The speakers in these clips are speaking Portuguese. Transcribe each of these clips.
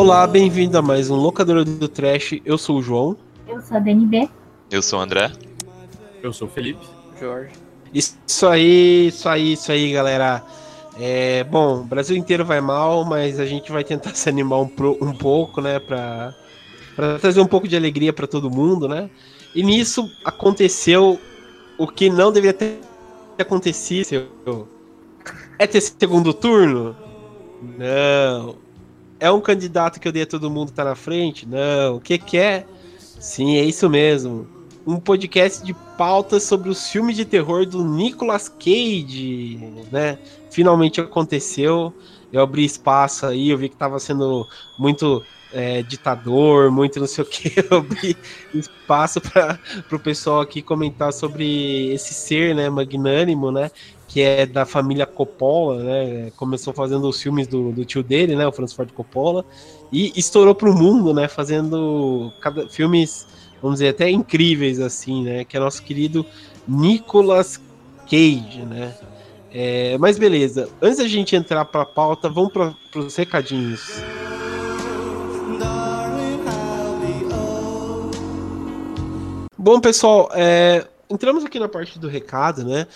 Olá, bem-vindo a mais um Locadora do Trash. Eu sou o João. Eu sou a DNB. Eu sou o André. Eu sou o Felipe. Jorge. Isso aí, isso aí, isso aí, galera. É, bom, o Brasil inteiro vai mal, mas a gente vai tentar se animar um, pro- um pouco, né, pra, pra trazer um pouco de alegria pra todo mundo, né? E nisso aconteceu o que não deveria ter acontecido. É ter segundo turno? Não. É um candidato que eu dei a todo mundo tá na frente? Não. O que que é? Sim, é isso mesmo. Um podcast de pautas sobre os filmes de terror do Nicolas Cage, né? Finalmente aconteceu. Eu abri espaço aí, eu vi que tava sendo muito é, ditador, muito não sei o que. Eu abri espaço para o pessoal aqui comentar sobre esse ser, né, magnânimo, né? Que é da família Coppola, né? Começou fazendo os filmes do, do tio dele, né? O Francis Ford Coppola. E estourou pro mundo, né? Fazendo cada, filmes, vamos dizer, até incríveis, assim, né? Que é nosso querido Nicolas Cage, né? É, mas beleza, antes da gente entrar pra pauta, vamos para os recadinhos. Bom, pessoal, é, entramos aqui na parte do recado, né?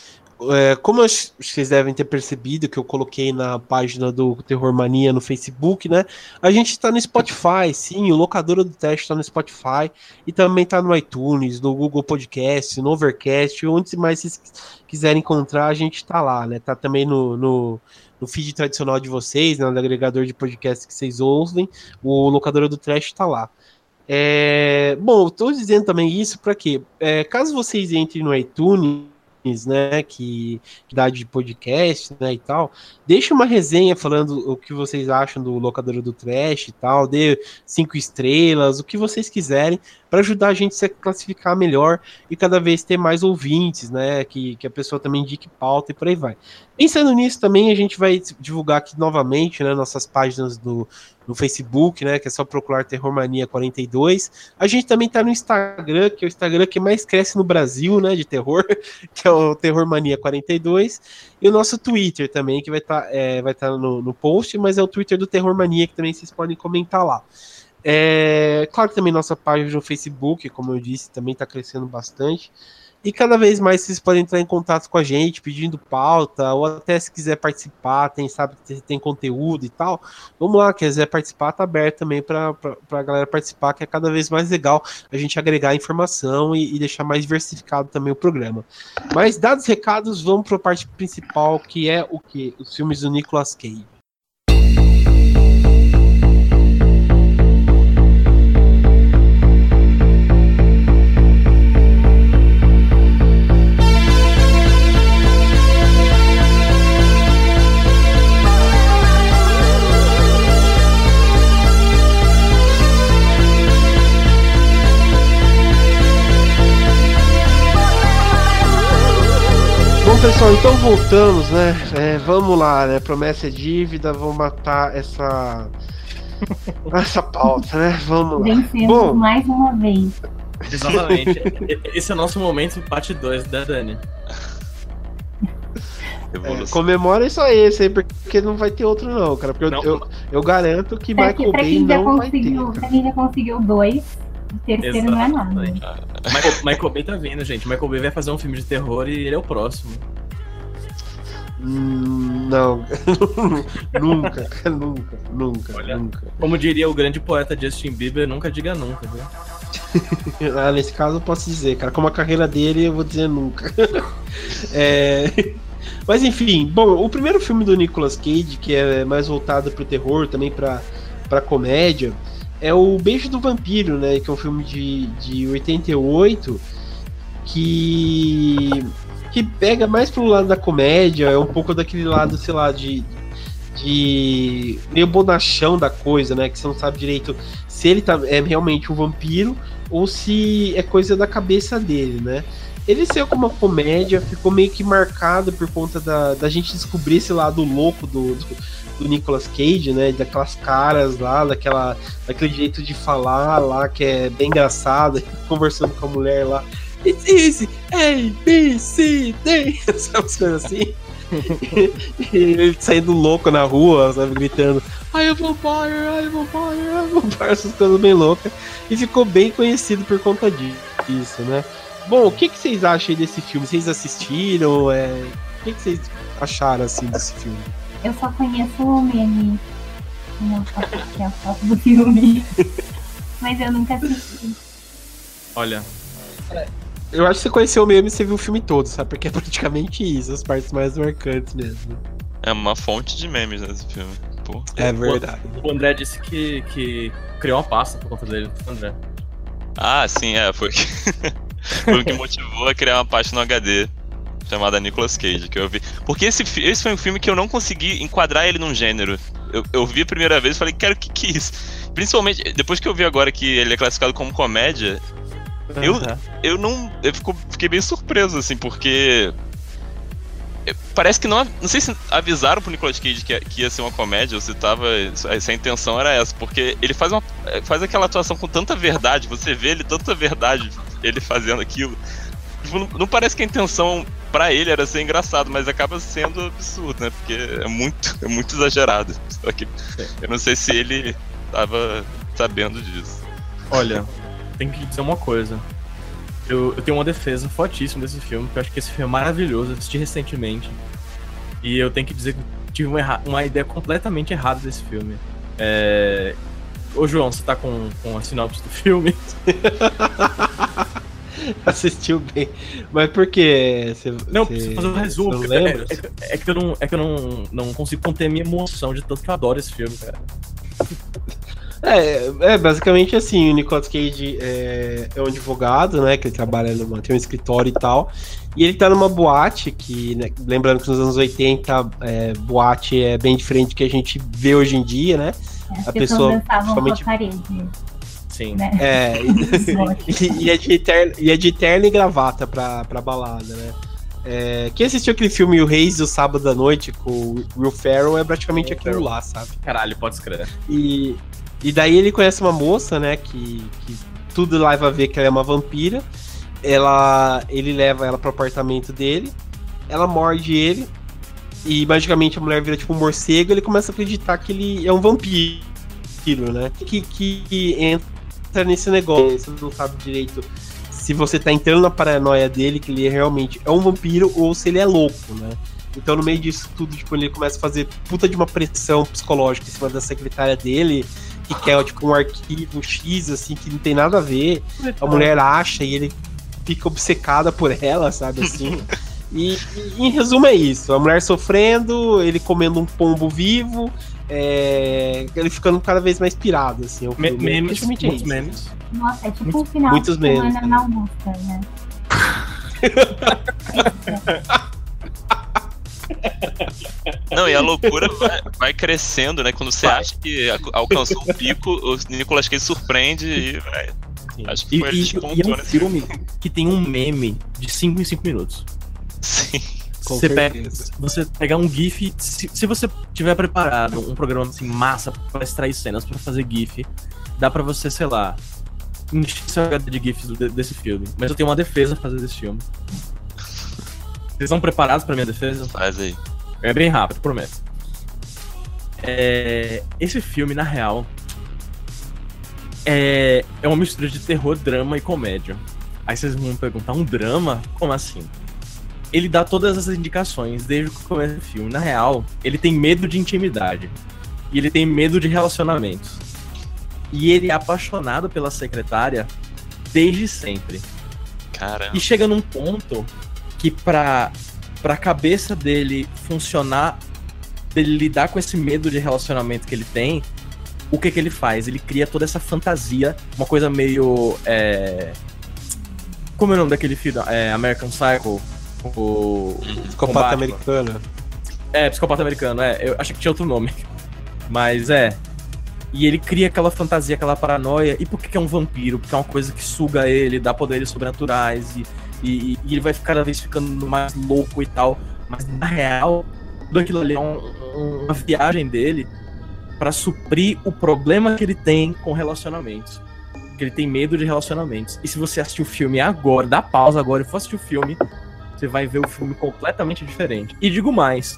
É, como vocês devem ter percebido que eu coloquei na página do Terror Mania no Facebook, né? A gente tá no Spotify, sim, o Locadora do Teste tá no Spotify e também tá no iTunes, no Google Podcast, no Overcast, onde mais vocês quiserem encontrar, a gente tá lá, né? Tá também no, no, no feed tradicional de vocês, né? no agregador de podcast que vocês ouvem, o Locadora do Trash tá lá. É, bom, tô dizendo também isso para quê? É, caso vocês entrem no iTunes, né, que, que dá de podcast, né, e tal, deixa uma resenha falando o que vocês acham do Locadora do Trash e tal, dê cinco estrelas, o que vocês quiserem, para ajudar a gente a se classificar melhor e cada vez ter mais ouvintes, né, que, que a pessoa também indique pauta e por aí vai. Pensando nisso também, a gente vai divulgar aqui novamente, né, nossas páginas do, no Facebook, né, que é só procurar Terrormania 42. A gente também tá no Instagram, que é o Instagram que mais cresce no Brasil, né, de terror, que é o Terrormania 42, e o nosso Twitter também, que vai estar vai tá no, no post, mas é o Twitter do Terrormania, que também vocês podem comentar lá. É, claro que também nossa página no Facebook, como eu disse, também está crescendo bastante. E cada vez mais vocês podem entrar em contato com a gente, pedindo pauta, ou até se quiser participar, tem, sabe tem conteúdo e tal. Vamos lá, quiser participar, tá aberto também para a galera participar, que é cada vez mais legal a gente agregar informação e, e deixar mais diversificado também o programa. Mas, dados os recados, vamos para a parte principal, que é o que? Os filmes do Nicolas Cage. Pessoal, então voltamos, né? É, vamos lá, né? Promessa é dívida, vamos matar essa. essa pauta, né? Vamos lá. Vencemos Bom. mais uma vez. Exatamente. Esse é o nosso momento, parte 2 da Dani. É, comemora isso aí, esse aí, porque não vai ter outro, não, cara. Porque eu, Não. eu, eu garanto que Pra, Michael pra Bay não vai ter. cara. pra quem já conseguiu dois, o terceiro não é nada. Exatamente. Michael, Michael Bay tá vindo, gente. Michael Bay vai fazer um filme de terror e ele é o próximo. Hum, Não, nunca, nunca, nunca, Olha. nunca. Como diria o grande poeta Justin Bieber, nunca diga nunca, viu? Ah, nesse caso eu posso dizer, cara, como a carreira dele, eu vou dizer nunca. É, Mas enfim, bom, o primeiro filme do Nicolas Cage, que é mais voltado pro terror, também pra, pra comédia, é o Beijo do Vampiro, né? Que é um filme de, de 88 que, que pega mais pro lado da comédia, é um pouco daquele lado, sei lá, de, de meio bonachão da coisa, né? Que você não sabe direito se ele tá, é realmente um vampiro ou se é coisa da cabeça dele, né? Ele saiu como uma comédia, ficou meio que marcado por conta da, da gente descobrir esse lado louco do, do, do Nicolas Cage, né? Daquelas caras lá, daquela, daquele jeito de falar lá, que é bem engraçado, conversando com a mulher lá, it's easy, A, B, C, D, sabe as coisas assim? ele saindo louco na rua, sabe, gritando I am vampire, I am vampire, I am vampire, essas coisas bem loucas. E ficou bem conhecido por conta disso, né? Bom, o que, que vocês acham aí desse filme? Vocês assistiram? É... O que, que vocês acharam, assim, desse filme? Eu só conheço o meme. Foto que é a foto do filme. Mas eu nunca assisti. Olha, Eu acho que você conheceu o meme e você viu o filme todo, sabe? Porque é praticamente isso, as partes mais marcantes mesmo. É uma fonte de memes nesse filme. Pô. É verdade. o André disse que, que criou uma pasta por conta dele. André. Ah, sim, é. Foi, foi o que motivou a criar uma página no HD chamada Nicolas Cage, que eu vi. Porque esse, esse foi um filme que eu não consegui enquadrar ele num gênero. Eu, eu vi a primeira vez e falei, cara, o que que é isso? Principalmente, depois que eu vi agora que ele é classificado como comédia, Eu- Aham. eu não. Eu fico- fiquei bem surpreso, assim, porque. É, Parece que não. Não sei se avisaram pro Nicolas Cage que, que ia ser uma comédia, ou se tava. Se a intenção era essa, porque ele faz, uma, faz aquela atuação com tanta verdade, você vê ele tanta verdade, ele fazendo aquilo. Tipo, não, não parece que a intenção pra ele era ser engraçado, mas acaba sendo absurdo, né? Porque é muito, é muito exagerado. Só que eu não sei se ele tava sabendo disso. Olha, tem que dizer uma coisa. Eu, eu tenho uma defesa fortíssima desse filme, porque eu acho que esse filme é maravilhoso, eu assisti recentemente. E eu tenho que dizer que tive uma, uma ideia completamente errada desse filme. É... Ô João, você tá com, com a sinopse do filme? Assistiu bem. Mas por que? Você, Não, você- preciso fazer um resumo. é, é- é que eu, não, é que eu não, não consigo conter a minha emoção de tanto que eu adoro esse filme, cara. É, é, basicamente assim, o Nicolas Cage é, é um advogado, né, que ele trabalha numa, tem um escritório e tal, e ele tá numa boate, que, né, lembrando que nos anos 80, é, boate é bem diferente do que a gente vê hoje em dia, né, As A pessoa, principalmente- parede. Sim. Né? é, e, e é de terno, e é de terno e gravata pra, pra balada, né. É, quem assistiu aquele filme O Reis do Sábado à Noite com o Will Ferrell é praticamente Will aquilo lá, sabe? Caralho, pode escrever. E, e daí ele conhece uma moça, né? Que, que tudo leva a ver que ela é uma vampira. Ela, ele leva ela pro apartamento dele. Ela morde ele. E magicamente a mulher vira tipo um morcego. Ele começa a acreditar que ele é um vampiro, né? Que, que entra nesse negócio. Você não sabe direito se você tá entrando na paranoia dele, que ele realmente é um vampiro, ou se ele é louco, né? Então, no meio disso tudo, tipo, ele começa a fazer puta de uma pressão psicológica em cima da secretária dele, que quer, tipo, um arquivo X, assim, que não tem nada a ver. A mulher acha e ele fica obcecada por ela, sabe, assim. E, e, em resumo é isso, a mulher sofrendo, ele comendo um pombo vivo, é, ele ficando cada vez mais pirado, assim. o Me memes, é muitos isso. memes. Nossa, é tipo o final muitos de semana memes, na Augusta, né? Não, e a loucura vai, vai crescendo, né? Quando você acha que alcançou o pico, o Nicolas Cage surpreende e vai. Sim. Acho que E, foi ele e- que e é um nesse filme que tem um meme de 5 em 5 minutos. Sim. Com você pega, você pegar um GIF, se, se você tiver preparado um programa assim, massa pra extrair cenas, pra fazer GIF, dá pra você, sei lá, encher seu HD de GIFs do- desse filme. Mas eu tenho uma defesa pra fazer desse filme. Vocês estão preparados pra minha defesa? Faz aí. É bem rápido, prometo. É, esse filme, na real, é, é uma mistura de terror, drama e comédia. Aí vocês vão me perguntar, um drama? Como assim? Ele dá todas as indicações desde o começo do filme. Na real, ele tem medo de intimidade. E ele tem medo de relacionamentos. E ele é apaixonado pela secretária desde sempre. Caramba. E chega num ponto que pra, pra cabeça dele funcionar, dele lidar com esse medo de relacionamento que ele tem, o que que ele faz? Ele cria toda essa fantasia, uma coisa meio. é, Como é o nome daquele filme? É, American Psycho? O. Psicopata Batman. americano. É, psicopata americano, é. Eu achei que tinha outro nome. Mas é. E ele cria aquela fantasia, aquela paranoia. E por que é um vampiro? Porque é uma coisa que suga ele, dá poderes sobrenaturais. E, e, e ele vai cada vez ficando mais louco e tal. Mas na real, tudo aquilo ali é um- um- uma viagem dele pra suprir o problema que ele tem com relacionamentos. que ele tem medo de relacionamentos. E se você assistir o filme agora, dá pausa agora e for assistir o filme, você vai ver o filme completamente diferente. E digo mais,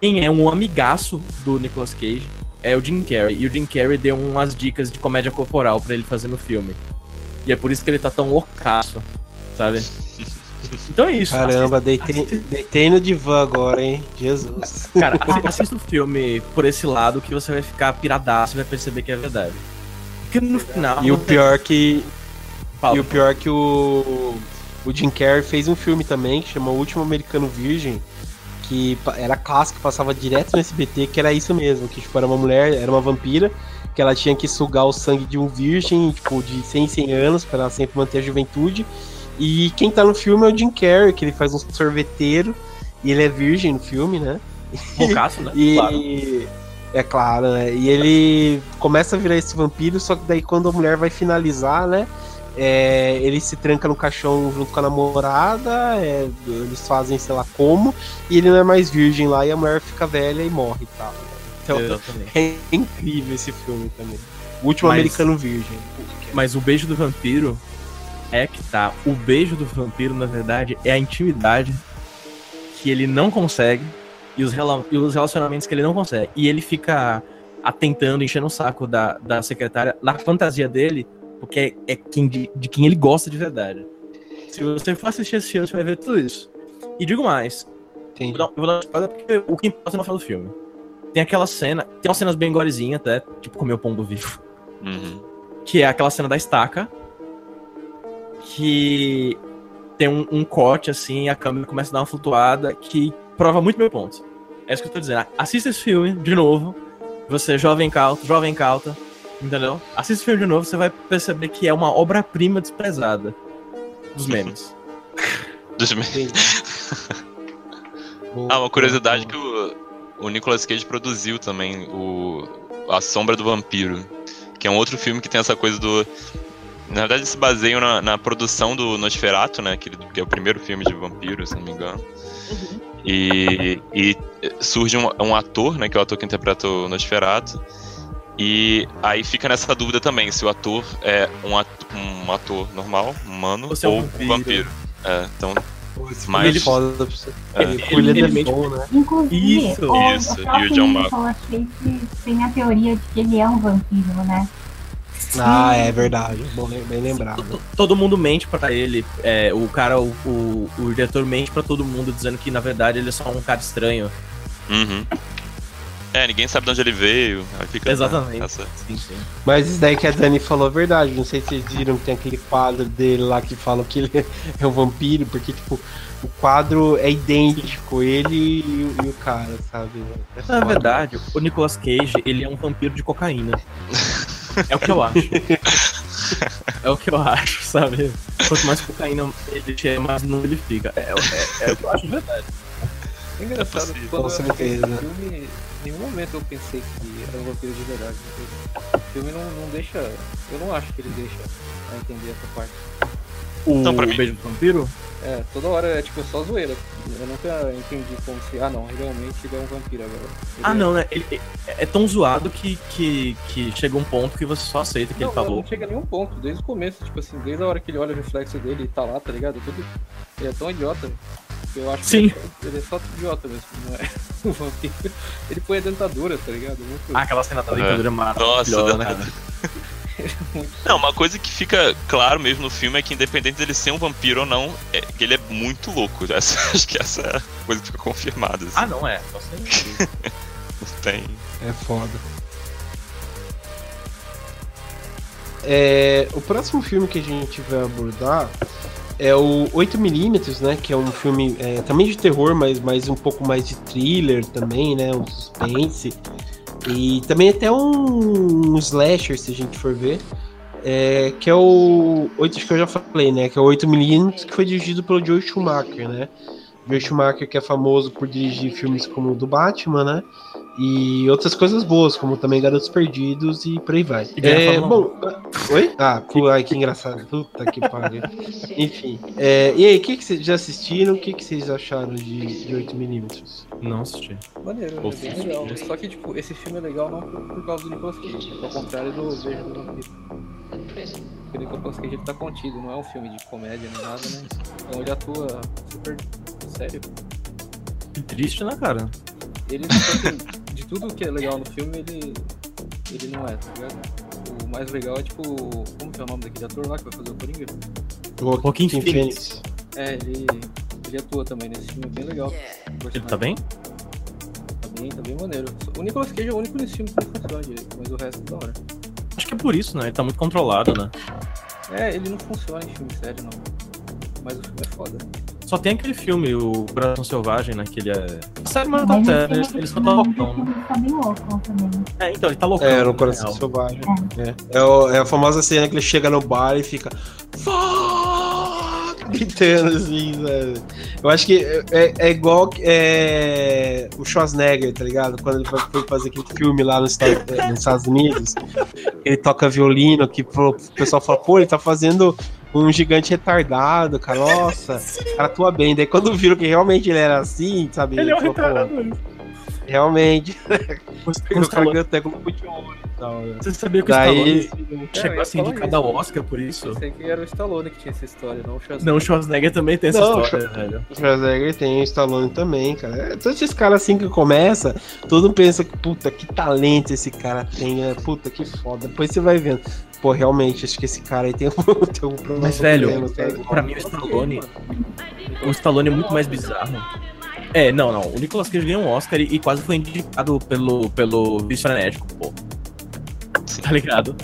quem é um amigaço do Nicolas Cage é o Jim Carrey. E o Jim Carrey deu umas dicas de comédia corporal pra ele fazer no filme. E é por isso que ele tá tão loucaço, sabe? Então é isso. Caramba, deitei, deitei no divã agora, hein? Jesus. Cara, assi- assista o filme por esse lado que você vai ficar piradaço e vai perceber que é verdade. Porque no final. E o tem- pior que. Fala. E o pior que o. O Jim Carrey fez um filme também que chama O Último Americano Virgem. Que era clássico, passava direto no SBT, que era isso mesmo, que tipo, era uma mulher, era uma vampira, que ela tinha que sugar o sangue de um virgem, tipo, de 100 em 100 anos, pra ela sempre manter a juventude. E quem tá no filme é o Jim Carrey, que ele faz um sorveteiro, e ele é virgem no filme, né? loucaço, né? E Claro. é claro, né? E ele começa a virar esse vampiro, só que daí quando a mulher vai finalizar, né? É, ele se tranca no caixão junto com a namorada, é, eles fazem sei lá como, e ele não é mais virgem lá e a mulher fica velha e morre e tal. Então Exatamente. é incrível esse filme também. O último Mas- americano virgem. Mas o beijo do vampiro é que tá. O beijo do vampiro, na verdade, é a intimidade que ele não consegue e os, rela- e os relacionamentos que ele não consegue. E ele fica atentando, enchendo o saco da, da secretária na fantasia dele, porque é, é quem, de, de quem ele gosta de verdade. Se você for assistir esse filme, você vai ver tudo isso. E digo mais, Entendi. Vou dar, eu vou dar uma spoiler porque o que importa é no final do filme. Tem aquela cena, tem umas cenas bem gorezinhas até, tipo comer o pombo vivo. Uhum. Que é aquela cena da estaca. Que tem um, um corte assim, a câmera começa a dar uma flutuada que prova muito meu ponto. É isso que eu tô dizendo. Assista esse filme de novo. Você, jovem cauta, jovem cauta, entendeu? Assista esse filme de novo, você vai perceber que é uma obra-prima desprezada dos memes. Dos me- Entendi. Ah, uma curiosidade que o, o Nicolas Cage produziu também, o A Sombra do Vampiro, que é um outro filme que tem essa coisa do... Na verdade, se baseia na, na produção do Nosferatu, né, que, que é o primeiro filme de vampiro, se não me engano. E, e surge um, um ator, né, que é o ator que interpreta o Nosferatu, e aí fica nessa dúvida também, se o ator é um ator, um ator normal, humano, Ou é um ou um vampiro. vampiro. É, então, Pô, esse Mas- é foda pra você. É. Ele, ele, Ele- é ele- bom, né? Inclusive, Isso, o, isso, o e o John Cage tem a teoria de que ele é um vampiro, né? Ah, é verdade. Bom, bem lembrado. T- Todo mundo mente pra ele. É, o cara, o, o, o diretor mente pra todo mundo, dizendo que na verdade ele é só um cara estranho. Uhum. É, ninguém sabe de onde ele veio. Aí fica Exatamente. essa- Sim, sim. Mas isso daí que a Dani falou é verdade. Não sei se vocês viram que tem aquele quadro dele lá que fala que ele é um vampiro, porque, tipo, o quadro é idêntico, ele e, o- e o cara, sabe? É Na foda. verdade, o Nicolas Cage, ele é um vampiro de cocaína. É o que eu acho. É o que eu acho, sabe? Quanto mais cocaína ele tiver, mais nu ele fica. É, é, é o que eu acho de verdade. É engraçado, possível. quando Com eu assisti esse filme, em nenhum momento eu pensei que era um vampiro de verdade. O filme não, não deixa. Eu não acho que ele deixa a entender essa parte. O Então, pra mim- beijo do vampiro? É, toda hora é tipo só zoeira. Eu nunca entendi como se. Ah não, realmente ele é um vampiro agora. Ele Ah, é- não, né? Ele, é, é tão zoado que, que, que chega um ponto que você só aceita o que Não, ele falou. não chega a nenhum ponto, desde o começo, tipo assim, desde a hora que ele olha o reflexo dele e tá lá, tá ligado? Tudo. Ele é tão idiota. que Eu acho Sim. que ele é, ele é só idiota mesmo, não é um vampiro. Ele põe a dentadura, tá ligado? Muito, Ah, aquela cena da dentadura é Nossa, maravilhosa, né? Não, uma coisa que fica claro mesmo no filme é que independente dele ser um vampiro ou não, é ele é muito louco. Essa- acho que essa é a coisa que fica confirmada. assim. Ah, não, é. Não tem. É foda. É, o próximo filme que a gente vai abordar é o 8mm, né? Que é um filme é, também de terror, mas, mas um pouco mais de thriller também, né? Um suspense. E também até um, um slasher, se a gente for ver. É, que é o 8 acho que eu já falei, né? Que é o 8mm, que foi dirigido pelo Joe Schumacher, né? Joe Schumacher, que é famoso por dirigir filmes como o do Batman, né? E outras coisas boas, como também Garotos Perdidos e por aí vai. E É, bom, oi? Ah, pu- ai, que engraçado. Puta que pariu. Enfim. é, e aí, o que, que vocês já assistiram? O que, que vocês acharam de, de 8mm? Não assisti. maneiro, é bem legal. Só que, tipo, esse filme é legal não por, por causa do Nicolas Cage, ao contrário do Beijo do Vampiro. Porque o Nicolas Cage ele tá contido, não é um filme de comédia nem nada, né? Então ele atua super sério. Que triste, né, cara? Ele, tipo assim, de tudo que é legal no filme, ele, ele não é, tá ligado? O mais legal é tipo. Como que é o nome daquele ator lá que vai fazer o Coringa? Joaquin Phoenix. É, ele, ele atua também nesse filme, é bem legal. Ele tá bem? Tá bem, tá bem maneiro. O Nicolas Cage é o único nesse filme que não funciona direito, mas o resto é da hora. Acho que é por isso, né? Ele tá muito controlado, né? É, ele não funciona em filme sério, não. Mas o filme é foda. Só tem aquele filme, o Coração Selvagem, né? Que ele é. Sério, mas não Mas tá o sério. filme- Ele, ele só tá loucão, né? filme tá bem louco também. É, então, ele tá loucão. É, no Coração real. Selvagem. É. É, o- é a famosa cena que ele chega no bar e fica. Fuck! Gritando assim, sabe? Eu acho que é, é- é igual que- é, o Schwarzenegger, tá ligado? Quando ele foi fazer aquele filme lá nos Estados, nos Estados Unidos, ele toca violino, que pro- o pessoal fala, pô, ele tá fazendo um gigante retardado, cara. Nossa, o cara atua bem. Daí quando viram que realmente ele era assim, sabe? Ele é um retardado. Realmente. O O cara Stallone- ganhou até Globo de Ouro e tal, né? Você sabia que o Daí. Stallone É, eu chegou ia a ser falar indicado isso. ao Oscar por isso? Eu sei que era o Stallone que tinha essa história, não o Schwarzenegger. Não, o Schwarzenegger também tem essa Não, história, velho. O Schwarzenegger tem, o Stallone também, cara. É, Todos esses caras assim que começa, todo mundo pensa que, puta, que talento esse cara tem, né? Puta, que foda. Depois você vai vendo. Pô, realmente, acho que esse cara aí tem um, tem um problema. Mas, velho, problema, sabe? Pra mim, o Stallone. O Stallone é muito mais bizarro. É, não, não. O Nicolas Cage ganhou um Oscar e, e quase foi indicado pelo, pelo Vício Frenético, pô. Sim. Tá ligado?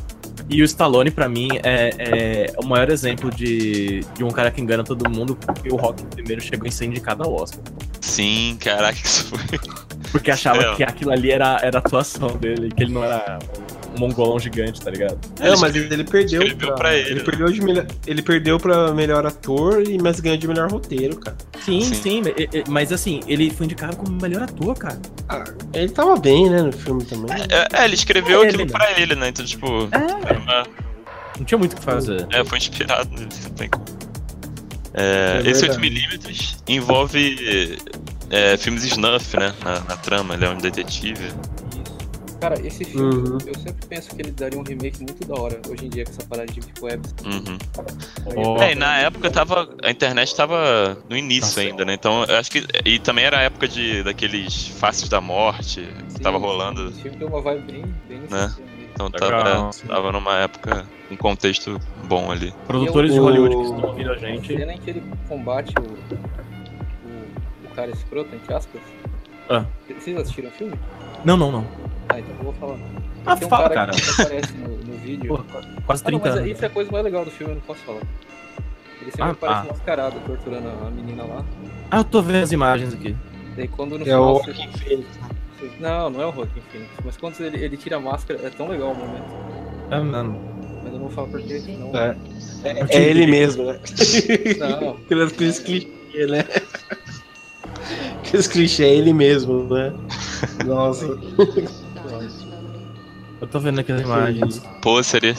E o Stallone, pra mim, é, é o maior exemplo de, de um cara que engana todo mundo, porque o Rock primeiro chegou em ser indicado ao Oscar. Sim, caraca, isso foi. Porque achava É. que aquilo ali era, era a atuação dele, que ele não era um mongolão gigante, tá ligado? É, mas ele perdeu. escreveu pra ele, né? perdeu, de melhor, ele perdeu pra melhor ator, e mas ganhou de melhor roteiro, cara. Sim, Sim. sim, mas assim, ele foi indicado como melhor ator, cara. Ah, ele tava bem, né, no filme também. É, é, ele escreveu É, aquilo ele, pra ele, né? Então, tipo. É. era uma- Não tinha muito o que fazer. É, foi inspirado nele. não tem como. É, É esse verdade. 8mm envolve é, filmes snuff, né? Na, na trama, ele é um detetive. Cara, esse filme, Uhum. eu sempre penso que ele daria um remake muito da hora hoje em dia com essa parada de Deep Web. Uhum. Ó. É, e na época tava. A internet tava no início Nossa. ainda, né? Então eu acho que. E também era a época de, daqueles Faces da Morte que tava rolando. Esse filme tem uma vibe bem, bem Né? Então Legal. tava, tava numa época, um contexto bom ali. Produtores de O- Hollywood que estão ouvindo a A gente. cena em que ele combate o, o, o cara escroto, entre aspas. Ah. Vocês assistiram o filme? Não, não, não. Ah, então eu vou falar. Ah, Tem um fala, cara, cara. que aparece no, no vídeo. Pô, quase Ah, não, 30 mas anos. isso é a coisa mais legal do filme, eu não posso falar. Ele sempre Ah, aparece ah. mascarado, torturando a menina lá. Ah, eu tô vendo as imagens aqui. Daí quando no É final. o você- Joaquin Phoenix. você- Não, não é o Joaquin Phoenix. Mas quando ele, ele tira a máscara, é tão legal o momento. É, mano. Mas eu não vou falar por quê, senão. É, é, é ele mesmo, né? Não. Aqueles clichês, né? Aqueles clichês, é ele mesmo, né? Nossa. Eu tô vendo aqui as imagens. Pô, seria.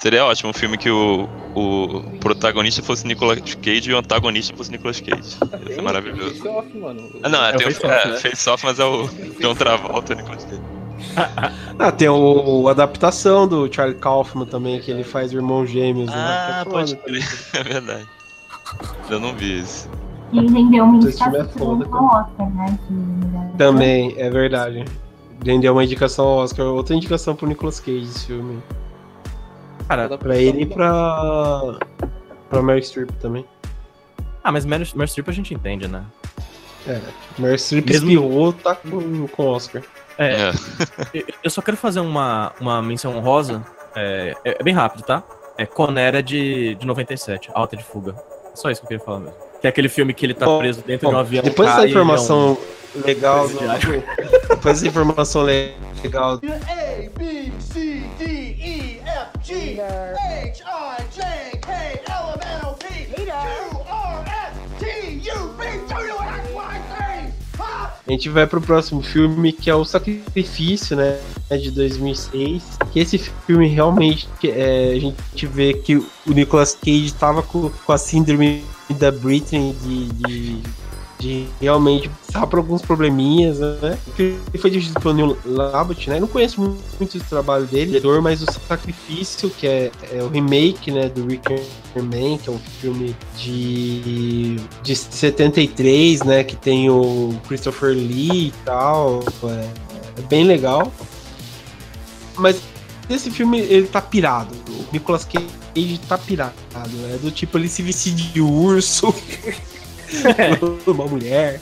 Seria ótimo um filme que o, o protagonista fosse Nicolas Cage e o antagonista fosse Nicolas Cage. Ia ser maravilhoso. Face Off, mano. Ah, não, é, É o tem o Face Off, é, né? Face Off, mas é o John Travolta e Nicolas Cage. Ah, tem o, a adaptação do Charlie Kaufman também, que ele faz irmãos gêmeos, né? Ah, Que é pode crer. É verdade. Eu não vi isso. E rendeu uma é foda, Oscar, né? Também, é verdade. Rendeu uma indicação ao Oscar, outra indicação pro Nicolas Cage esse filme. Cara, Pra ele e pra. pra Mary Streep também. ah, mas Meryl Meryl Streep a gente entende, né? Mary Streep Mesmo- espirrou, tá com, com Oscar. É, É. eu- só quero fazer uma, uma menção honrosa. É, é- é bem rápido, tá? É Conera de, de 97, Alta de Fuga. Só isso que eu queria falar mesmo. Que é aquele filme que ele tá Bom, preso dentro de um Bom, avião. depois dessa e ele é um- informação legal, do- depois informação le- legal A, B, C, D, E, F, G, H, I, J, K, L, M, N, O, P, Q, R, S, T, U, V, W, X, Y, Z. Ha! A gente vai pro próximo filme, que é o Sacrifício, né? De 2006. Que esse filme realmente é, a gente vê que o Nicolas Cage tava com, com a síndrome da Britney de, de de realmente passar por alguns probleminhas, né? Ele foi dirigido pelo Neil Labot, né? Eu não conheço muito, o trabalho dele, mas o Sacrifício, que é, é, o remake, né, do Rick Man, que é um filme de, de 73, né, que tem o Christopher Lee e tal, é, é bem legal. Mas esse filme, ele tá pirado. O Nicolas Cage tá pirado, né? Do tipo, ele se vestir de urso, uma mulher,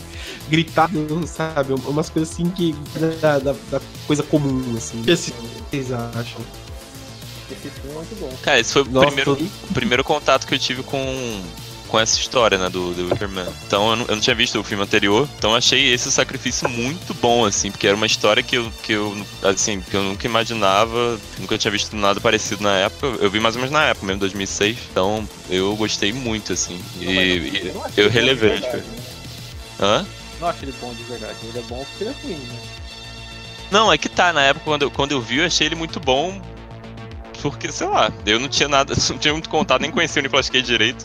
gritado, sabe? Umas coisas assim que. Da, da, da coisa comum, assim. O que vocês acham? Esse filme é muito bom. Cara, esse foi o Nossa, primeiro, tô- o primeiro contato que eu tive com, com essa história, né, do, do Wicker Man. Então eu não, eu não tinha visto o filme anterior, então eu achei esse sacrifício muito bom, assim, porque era uma história que eu, que eu, assim, que eu nunca imaginava, nunca tinha visto nada parecido na época. Eu vi mais ou menos na época, mesmo 2006, então eu gostei muito, assim, e, Não, eu- eu não relevei. verdade, tipo. né? Hã? Não acho ele bom de verdade. Ele é bom porque ele é ruim, né? Não, é que tá, na época quando eu, quando eu vi, eu achei ele muito bom. Porque, sei lá, eu não tinha nada, não tinha muito contato, nem conhecia o Nicolas Cage direito.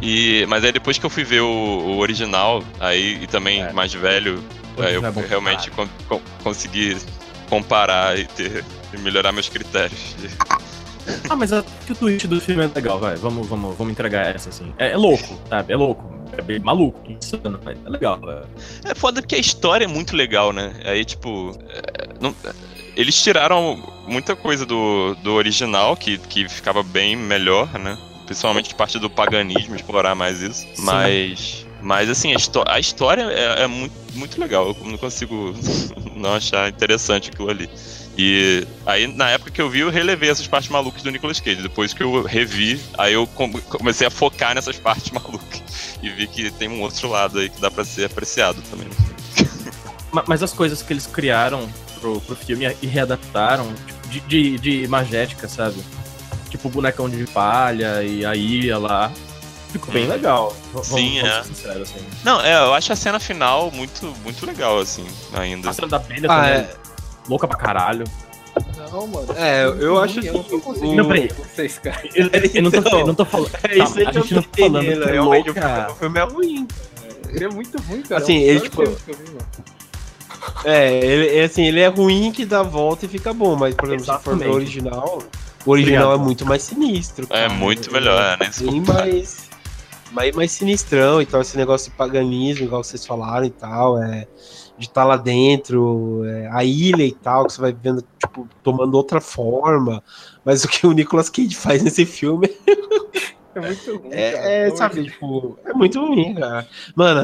E, mas aí depois que eu fui ver o, o original, aí e também É. mais velho, aí eu é realmente con- con- consegui comparar e ter e melhorar meus critérios. Ah, mas a, que o tweet do filme é legal, vai. Vamos, vamos, vamos entregar essa, assim. É, é louco, sabe? É louco. É bem maluco, insano, mas é legal. É. É foda porque a história é muito legal, né? Aí, tipo. é, não- eles tiraram muita coisa do, do original, que, que ficava bem melhor, né? Principalmente parte do paganismo, explorar mais isso. Mas. Mas assim, a, a história é, é muito, muito legal. Eu não consigo não achar interessante aquilo ali. E aí, na época que eu vi, eu relevei essas partes malucas do Nicolas Cage. Depois que eu revi, aí eu com- comecei a focar nessas partes malucas. E vi que tem um outro lado aí que dá pra ser apreciado também. Ma- Mas as coisas que eles criaram pro, pro filme e readaptaram, tipo, de, de, de magética, sabe? Tipo o bonecão de palha e a ilha lá. Ficou bem legal. V- Sim, vamos, é. vamos ser sinceros, assim. Não, é, eu acho a cena final muito, muito legal, assim, ainda. A cena da abelha Ah, também, é. louca pra caralho. Não, mano. É, eu acho Eu não assim, tô conseguindo Não, peraí. vocês, cara. Eu, eu não tô, eu não tô falando. É isso aí a que eu gente não tô tá falando que é Realmente, o filme- o filme é ruim. Ele é muito ruim, cara. Assim, É um ele, tipo- que eu. É, ele, é assim, ele é ruim que dá a volta e fica bom, mas, por exemplo, se for Exatamente. o original, o original Obrigado. é muito mais sinistro. É cara. muito melhor, é, nem se Bem mais, mais, mais sinistrão e tal, esse negócio de paganismo, igual vocês falaram e tal, é, de estar lá dentro, é, a ilha e tal, que você vai vendo, tipo, tomando outra forma. Mas o que o Nicolas Cage faz nesse filme É muito ruim, cara. é, é, sabe, tipo, é muito ruim, cara. Mano,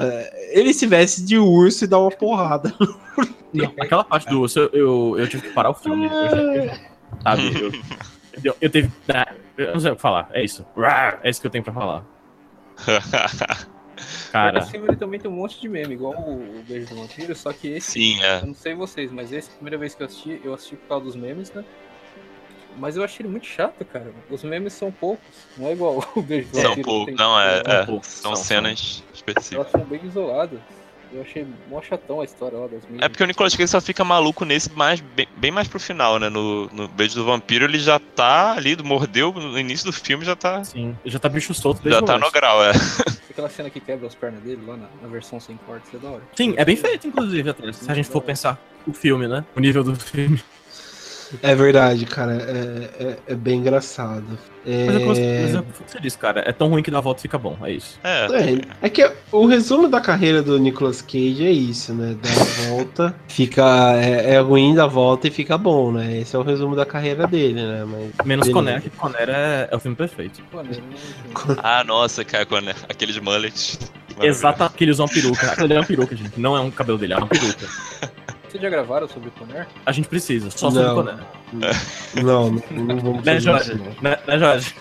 ele se veste de urso e dá uma porrada. Não, aquela parte do urso, eu, eu, eu tive que parar o filme. Eu já, eu já- sabe? Eu, eu, eu teve. Eu não sei o que falar. É isso. É isso que eu tenho pra falar. Cara, Esse filme ele também tem um monte de meme, igual o, Beijo do Vampiro, só que esse, Sim, é. eu não sei vocês, mas esse, a primeira vez que eu assisti, eu assisti por causa dos memes, né? Mas eu achei ele muito chato, cara. Os memes são poucos, não é igual o Beijo do São Vampiro. pouco, tem- não, é, São é, poucos, são são, cenas específicas. Elas são bem isoladas. Eu achei mó chatão a história lá das meninas. É porque o Nicolas Cage só fica maluco nesse mais, bem, bem mais pro final, né? No, no Beijo do Vampiro ele já tá ali, mordeu no início do filme, já tá, sim, já tá bicho solto desde já tá no grau, é. Aquela cena que quebra as pernas dele lá na, na versão sem cortes, é da hora. Sim, é bem feito, inclusive, até. Se a gente for pensar o filme, né? O nível do filme. É verdade, cara. É, é, é bem engraçado. É, Mas é como você- mas é o que você disse, cara. É tão ruim que dá a volta e fica bom. É isso. É, é, é que o resumo da carreira do Nicolas Cage é isso, né? Dá a volta, fica. É, é ruim, dá a volta e fica bom, né? Esse é o resumo da carreira dele, né? Mas, Menos beleza. Conner, que Conner é, é o filme perfeito. Ah, nossa, cara, quando, aqueles mullets. Exato, que ele usa uma peruca. Ali é uma peruca, gente. Não é um cabelo dele, é uma peruca. Vocês já gravaram sobre o Conner? A gente precisa, só sobre. Conner. Não, não, não vamos Né, Jorge? isso, não. Né, né, Jorge?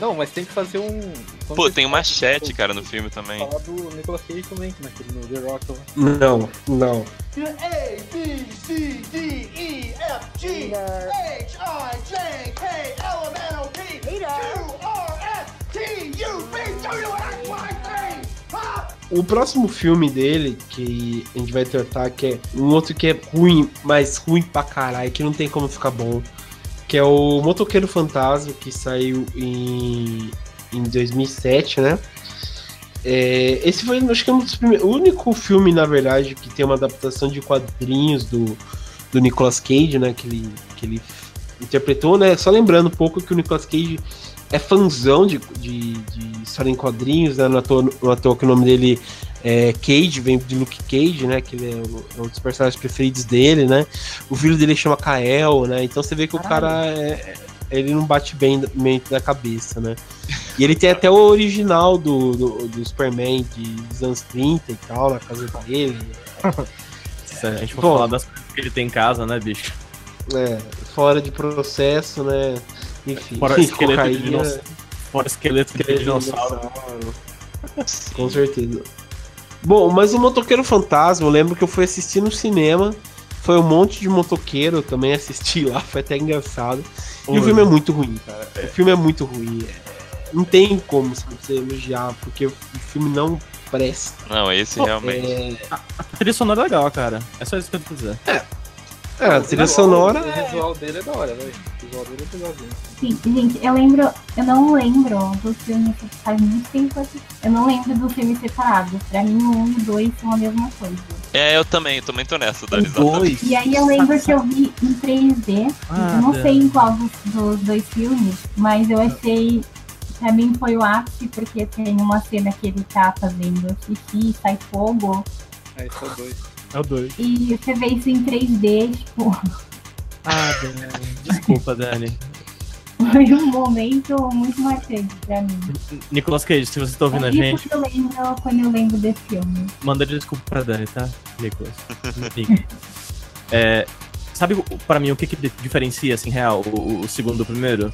Não, mas tem que fazer um. quando Pô, tem falam- machete, cara, no filme também. Falar do Nicolas Cage também, naquele no The Rock lá. Não, não. A, B, C, D, E, F, G, H, I, J, K, L, M, N, O, P, Q, R, S, T, U, V, W, X, Y, Z. O próximo filme dele, que a gente vai tratar, que é um outro que é ruim, mas ruim pra caralho, que não tem como ficar bom, que é o Motoqueiro Fantasma, que saiu em, em 2007, né? É, esse foi, acho que é um dos primeiros, o único filme, na verdade, que tem uma adaptação de quadrinhos do, do Nicolas Cage, né? Que ele, que ele interpretou, né? Só lembrando um pouco que o Nicolas Cage é fãzão de, de, de história em quadrinhos, né? Não à, toa, não à toa que o nome dele é Cage, vem de Luke Cage, né? Que ele é, o, é um dos personagens preferidos dele, né? O filho dele chama Kael, né? Então você vê que Caralho. o cara é, ele não bate bem mente da cabeça, né? E ele tem até o original do, do, do Superman de, dos anos 30 e tal, na casa dele. Se a gente Bom, falar das coisas que ele tem em casa, né, bicho? É, fora de processo, né? Enfim, fora esqueleto cocaína, de dinossauro. Fora esqueleto de dinossauro. Com certeza. Bom, mas o Motoqueiro Fantasma, eu lembro que eu fui assistir no cinema. Foi um monte de motoqueiro, eu também assisti lá, foi até engraçado. E o filme é muito ruim, cara. O filme é muito ruim. É... Não tem como você elogiar, porque o filme não presta. Não, esse realmente. É... A, a trilha sonora é legal, cara. É só isso que eu tô dizer. É, é, a trilha sonora. O visual dele é da hora, velho. O visual dele é legalzinho. Sim, gente, eu lembro. Eu não lembro do filme faz muito tempo assim. Eu não lembro do filme separado. Pra mim, o 1 e o 2 são a mesma coisa. É, eu também, eu também tô nessa, da dois. E aí eu lembro que eu vi em 3D. Ah, eu não Deus. sei em qual dos, dos dois filmes, mas eu achei pra mim foi o ápice, porque tem uma cena que ele tá fazendo xixi, sai fogo. É, isso é 2. É o 2. E você vê isso em 3D, tipo. Ah, Dani. Desculpa, Dani. Foi um momento muito marcante pra mim. Nicolas Cage, se você tá ouvindo é a gente. Que eu lembro quando eu lembro desse filme. Manda desculpa pra Dani, tá, Nicolas? é, sabe pra mim o que, que diferencia, assim, real, o, o segundo do primeiro?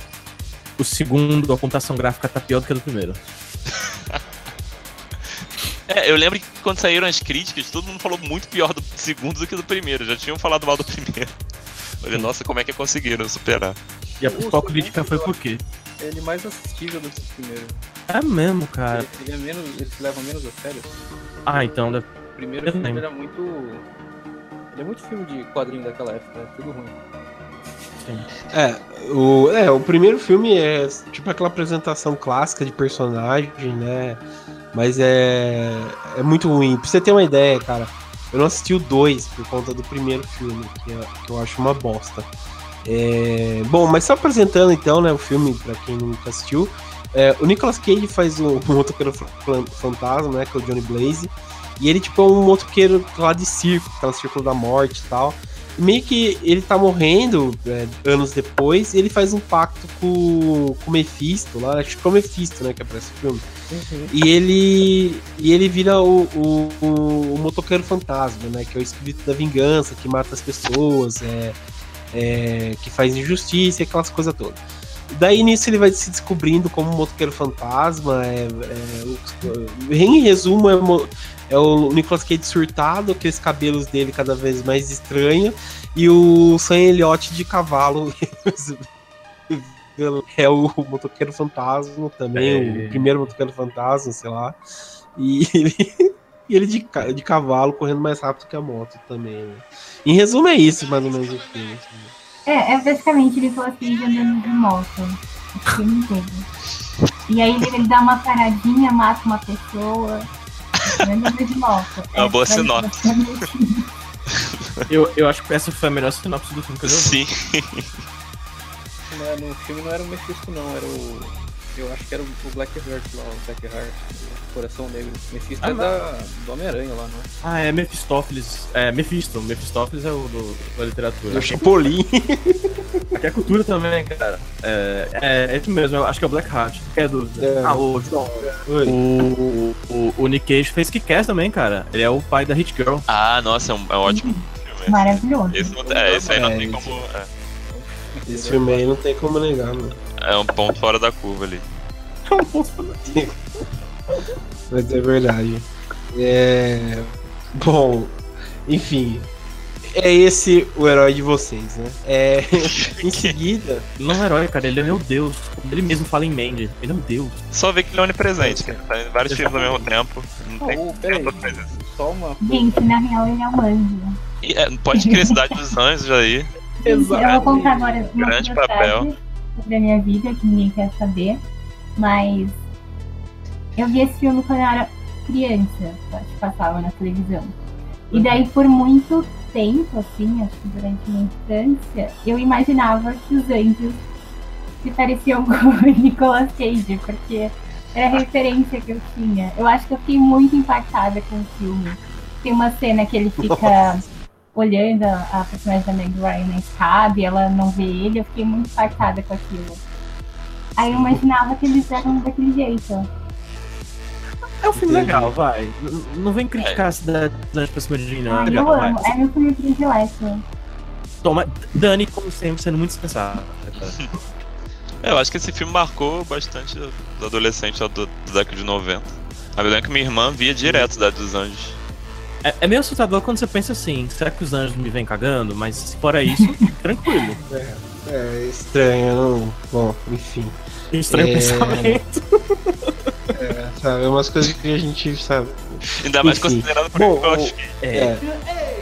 O segundo, a computação gráfica tá pior do que a do primeiro. É, eu lembro que quando saíram as críticas, todo mundo falou muito pior do segundo do que do primeiro. Já tinham falado mal do primeiro. Falei, nossa, como é que conseguiram superar? E a principal crítica foi por quê? Ele é mais assistível do que o primeiro. É mesmo, cara. Ele, ele, é menos, ele se leva menos a sério. Ah, então. Deve... O primeiro filme era muito. Ele é muito filme de quadrinho daquela época, é tudo ruim. Sim. É, o, é, o primeiro filme é tipo aquela apresentação clássica de personagem, né? Mas é, é muito ruim. Pra você ter uma ideia, cara, eu não assisti o 2 por conta do primeiro filme, que, é, que eu acho uma bosta. É, bom, mas só apresentando então, né, o filme, pra quem nunca assistiu. É, o Nicolas Cage faz o, o motoqueiro fantasma, né, que é o Johnny Blaze. E ele, tipo, é um motoqueiro lá de circo, aquela círculo da morte e tal meio que ele tá morrendo é, anos depois e ele faz um pacto com, com o Mephisto lá, acho que é o Mephisto, né, que aparece no filme. Uhum. E ele e ele vira o, o, o, o, motoqueiro fantasma, né, que é o espírito da vingança, que mata as pessoas, é, é que faz injustiça e aquelas coisas todas. Daí nisso ele vai se descobrindo como um motoqueiro fantasma. É, é, em resumo, é, é o Nicolas Cage surtado, aqueles cabelos dele cada vez mais estranhos, e o Sam Elliott de cavalo. é o motoqueiro fantasma também, é. o primeiro motoqueiro fantasma, sei lá. E ele, e ele de, de cavalo correndo mais rápido que a moto também. Em resumo, é isso, mais ou menos o filme. Assim. É, é basicamente Nicolas Cage andando de moto. O filme inteiro. E aí ele dá uma paradinha, mata uma pessoa. É uma boa sinopse. Eu, eu acho que essa foi a melhor sinopse do filme que eu vi. Sim. No filme não era o Mephisto, não, era o. Eu acho que era o Black Heart lá, o Black Heart, o Coração Negro. Mephisto ah, é da, do Homem-Aranha lá, não é? Ah, é Mephistófeles. É, Mephisto. Mephistófeles é o do, da literatura. O Chapolin. Aqui é cultura também, cara. É, é, é isso mesmo, eu acho que é o Black Heart. Quer dúvida? É. Ah, o, o, o, o Nick Cage fez que quer também, cara. Ele é o pai da Hit Girl. Ah, nossa, é, um, é ótimo filme. Maravilhoso. Esse, é, esse aí não tem como. É. Esse filme aí não tem como negar, mano. É um ponto fora da curva ali. É um ponto fora da curva. Mas é verdade. É. Bom, enfim, é esse o herói de vocês, né? É, em seguida. Não é um herói, cara, ele é meu Deus. Ele mesmo fala em Mandy. Ele é meu Deus. Só vê que ele é onipresente, cara. Tá em vários filmes ao mesmo tempo. Não tem oh, peraí, só uma. Gente, na real ele é um anjo. E, é, pode crer Cidade dos Anjos aí. Exato. Eu vou contar agora uma Grande papel. Sobre a minha vida que ninguém quer saber. Mas eu vi esse filme quando eu era criança, que passava na televisão. E daí, por muito tempo, assim, acho que durante minha infância, eu imaginava que os anjos se pareciam com o Nicolas Cage, porque era a referência que eu tinha. Eu acho que eu fiquei muito impactada com o filme. Tem uma cena que ele fica Nossa. Olhando a personagem da Meg Ryan na escada e ela não vê ele, eu fiquei muito impactada com aquilo. Aí eu imaginava que eles eram daquele jeito. É um filme legal, vai. Não vem criticar é. a cidade pra cima de mim, não. É legal, eu amo. Vai. É meu filme predileto. Toma, Dani, como sempre, sendo muito dispensável. É, eu acho que esse filme marcou bastante os adolescentes do, do década de 90. A verdade é que minha irmã via direto Cidade dos Anjos. É, é, meio assustador quando você pensa assim, será que os anjos me vêm cagando? Mas se fora isso, tranquilo. É, é estranho, não. Bom, enfim. Estranho é... pensamento. É, sabe, é umas coisas que a gente sabe. Ainda mais Enfim. considerado por Bom, o, é. é.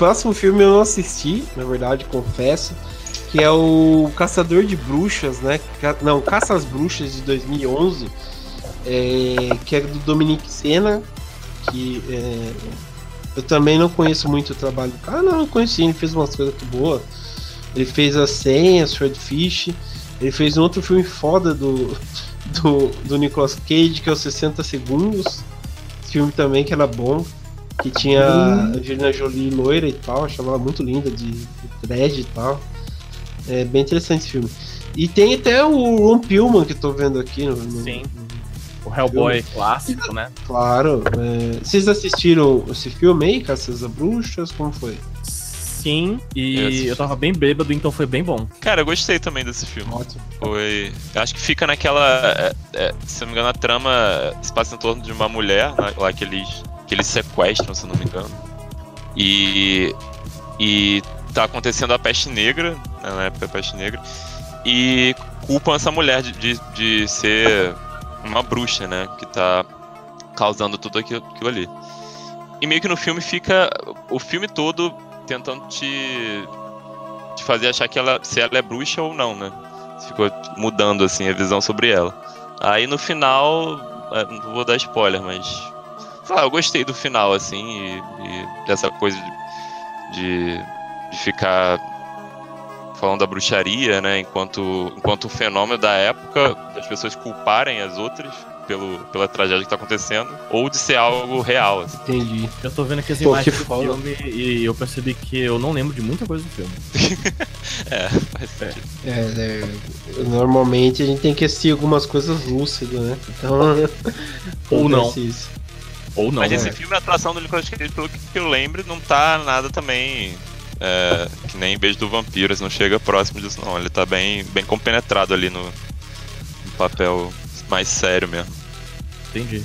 Próximo filme eu não assisti, na verdade, confesso, que é o Caçador de Bruxas, né? Não, Caça às Bruxas de 2011, é, que é do Dominique Senna, que é, eu também não conheço muito o trabalho do cara. Não, não conheci, ele fez umas coisas muito boas. Ele fez a senha, Swordfish. Ele fez um outro filme foda do, do, do Nicolas Cage, que é o 60 Segundos. Filme também que era bom. Que tinha hum. a Angelina Jolie loira e tal. Achava ela muito linda, de, de dread e tal. É bem interessante esse filme. E tem até o Ron Pillman que eu tô vendo aqui no, no, Sim. O Hellboy clássico, né? Claro. É... Vocês assistiram esse filme aí, Caças a Bruxas? Como foi? Sim, e eu, eu tava bem bêbado, então foi bem bom. Cara, eu gostei também desse filme. Ótimo. Foi. Eu acho que fica naquela. É, é, se não me engano, a trama se passa em torno de uma mulher, né, lá que eles, que eles sequestram, se não me engano. E. E tá acontecendo a peste negra, né, na época da peste negra. E culpam essa mulher de, de, de ser uma bruxa, né? Que tá causando tudo aquilo, aquilo ali. E meio que no filme fica o filme todo tentando te, te fazer achar que ela, se ela é bruxa ou não, né? Ficou mudando assim a visão sobre ela. Aí no final, é, não vou dar spoiler, mas sei lá, eu gostei do final assim e, e dessa coisa de, de, de ficar falando da bruxaria, né? Enquanto, enquanto o fenômeno da época, as pessoas culparem as outras pelo, pela tragédia que tá acontecendo, ou de ser algo real. Assim. Entendi. Eu tô vendo aqui as imagens do filme e eu percebi que eu não lembro de muita coisa do filme. é, faz sentido. É, é, normalmente a gente tem que assistir algumas coisas lúcidas, né? Então. ou não. Isso. Ou não. Mas esse né? filme, a atuação do Nicolas Cage, pelo que eu lembro, não tá nada também é, que nem Beijo do Vampiro, não chega próximo disso não. Ele tá bem, bem compenetrado ali no, no papel mais sério mesmo. Entendi.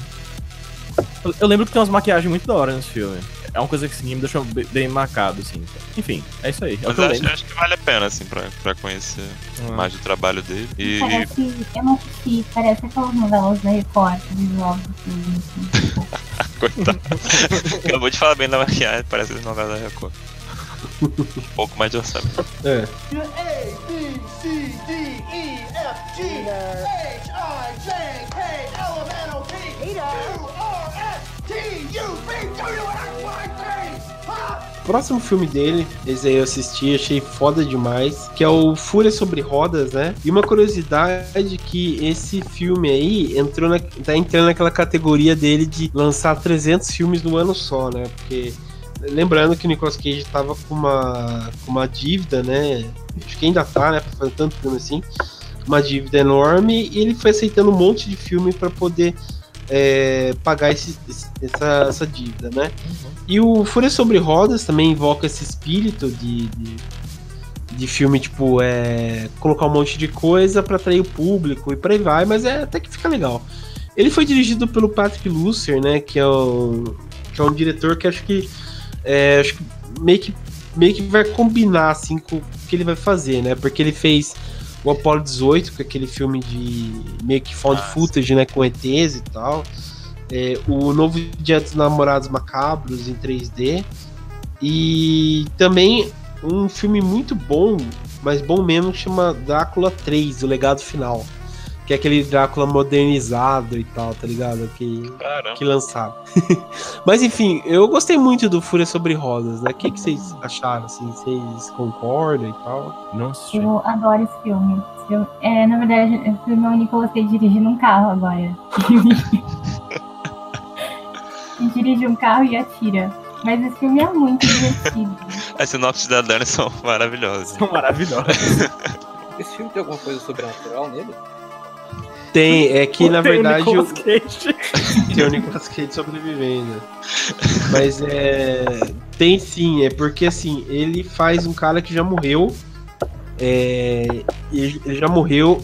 Eu, eu, lembro que tem umas maquiagens muito da hora nesse filme. É uma coisa que assim, me deixou bem, bem marcado, assim. Enfim, é isso aí. É Mas acho, acho, que vale a pena, assim, pra, pra conhecer ah. mais do trabalho dele. E, parece, eu não assisti, parece aquelas novelas da Record, visual do filme. Coitado. Acabou de falar bem da maquiagem, parece as novelas da Record um pouco mais de orçamento. É. A, B, C, D, E, F, G, H, I, J, K, L, M, N, O, P, Q, R, S, T, U, V, W, X, Y, Z. Próximo filme dele, esse aí eu assisti, achei foda demais, que é o Fúria sobre Rodas, né? E uma curiosidade que esse filme aí entrou na, tá entrando naquela categoria dele de lançar 300 filmes no ano só, né? Porque Lembrando que o Nicolas Cage estava com uma, com uma dívida, né? Acho que ainda tá, né? Pra fazer tanto filme assim. Uma dívida enorme e ele foi aceitando um monte de filme para poder é, pagar esse, essa, essa dívida, né? Uhum. E o Fúria sobre Rodas também invoca esse espírito de, de, de filme, tipo, é, colocar um monte de coisa para atrair o público e por aí vai, mas é até que fica legal. Ele foi dirigido pelo Patrick Lucier, né? Que é um, que é um diretor que acho que é, acho que meio que meio que vai combinar assim com o que ele vai fazer, né? Porque ele fez o Apollo 18, que é aquele filme de meio que found ah, footage, né, com ETs e tal. É, o novo Dia dos Namorados Macabros em 3D. E também um filme muito bom, mas bom mesmo, que chama Drácula 3, O Legado Final. Que é aquele Drácula modernizado e tal, tá ligado? Que, Caramba. que lançaram. mas enfim, eu gostei muito do Fúria sobre Rodas, né? O que, que vocês acharam, assim? Vocês concordam e tal? Não assisti. Eu adoro esse filme. Esse É, na verdade, o filme é o Nicolas Cage dirigindo um carro agora. e dirige um carro e atira. Mas esse filme é muito divertido. As sinopses da Dani são maravilhosas. São maravilhosos. Esse filme tem alguma coisa sobrenatural nele? Tem, é que na Tem verdade o, Nicolas Cage. tem o Nicolas Cage sobrevivendo. Mas é. Tem sim, é porque assim, ele faz um cara que já morreu. É, ele já morreu.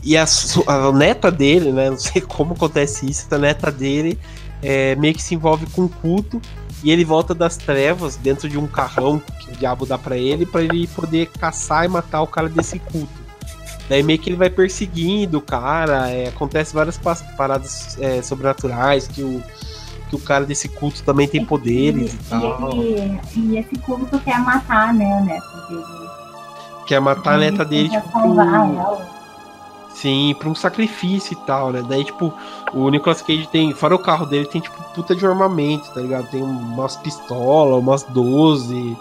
E a, a neta dele, né? Não sei como acontece isso, a neta dele é, meio que se envolve com um culto. E ele volta das trevas dentro de um carrão que o diabo dá pra ele, pra ele poder caçar e matar o cara desse culto. Daí meio que ele vai perseguindo o cara, é, acontece várias pa- paradas é, sobrenaturais, que o, que o cara desse culto também tem poderes e tal. ele- e esse culto quer matar, né, a neta dele. Quer matar a neta dele, Quer tipo, sim, pra um sacrifício e tal, né? Daí, tipo, o Nicolas Cage tem, fora o carro dele, tem, tipo, puta de armamento, tá ligado? Tem umas pistolas, umas 12.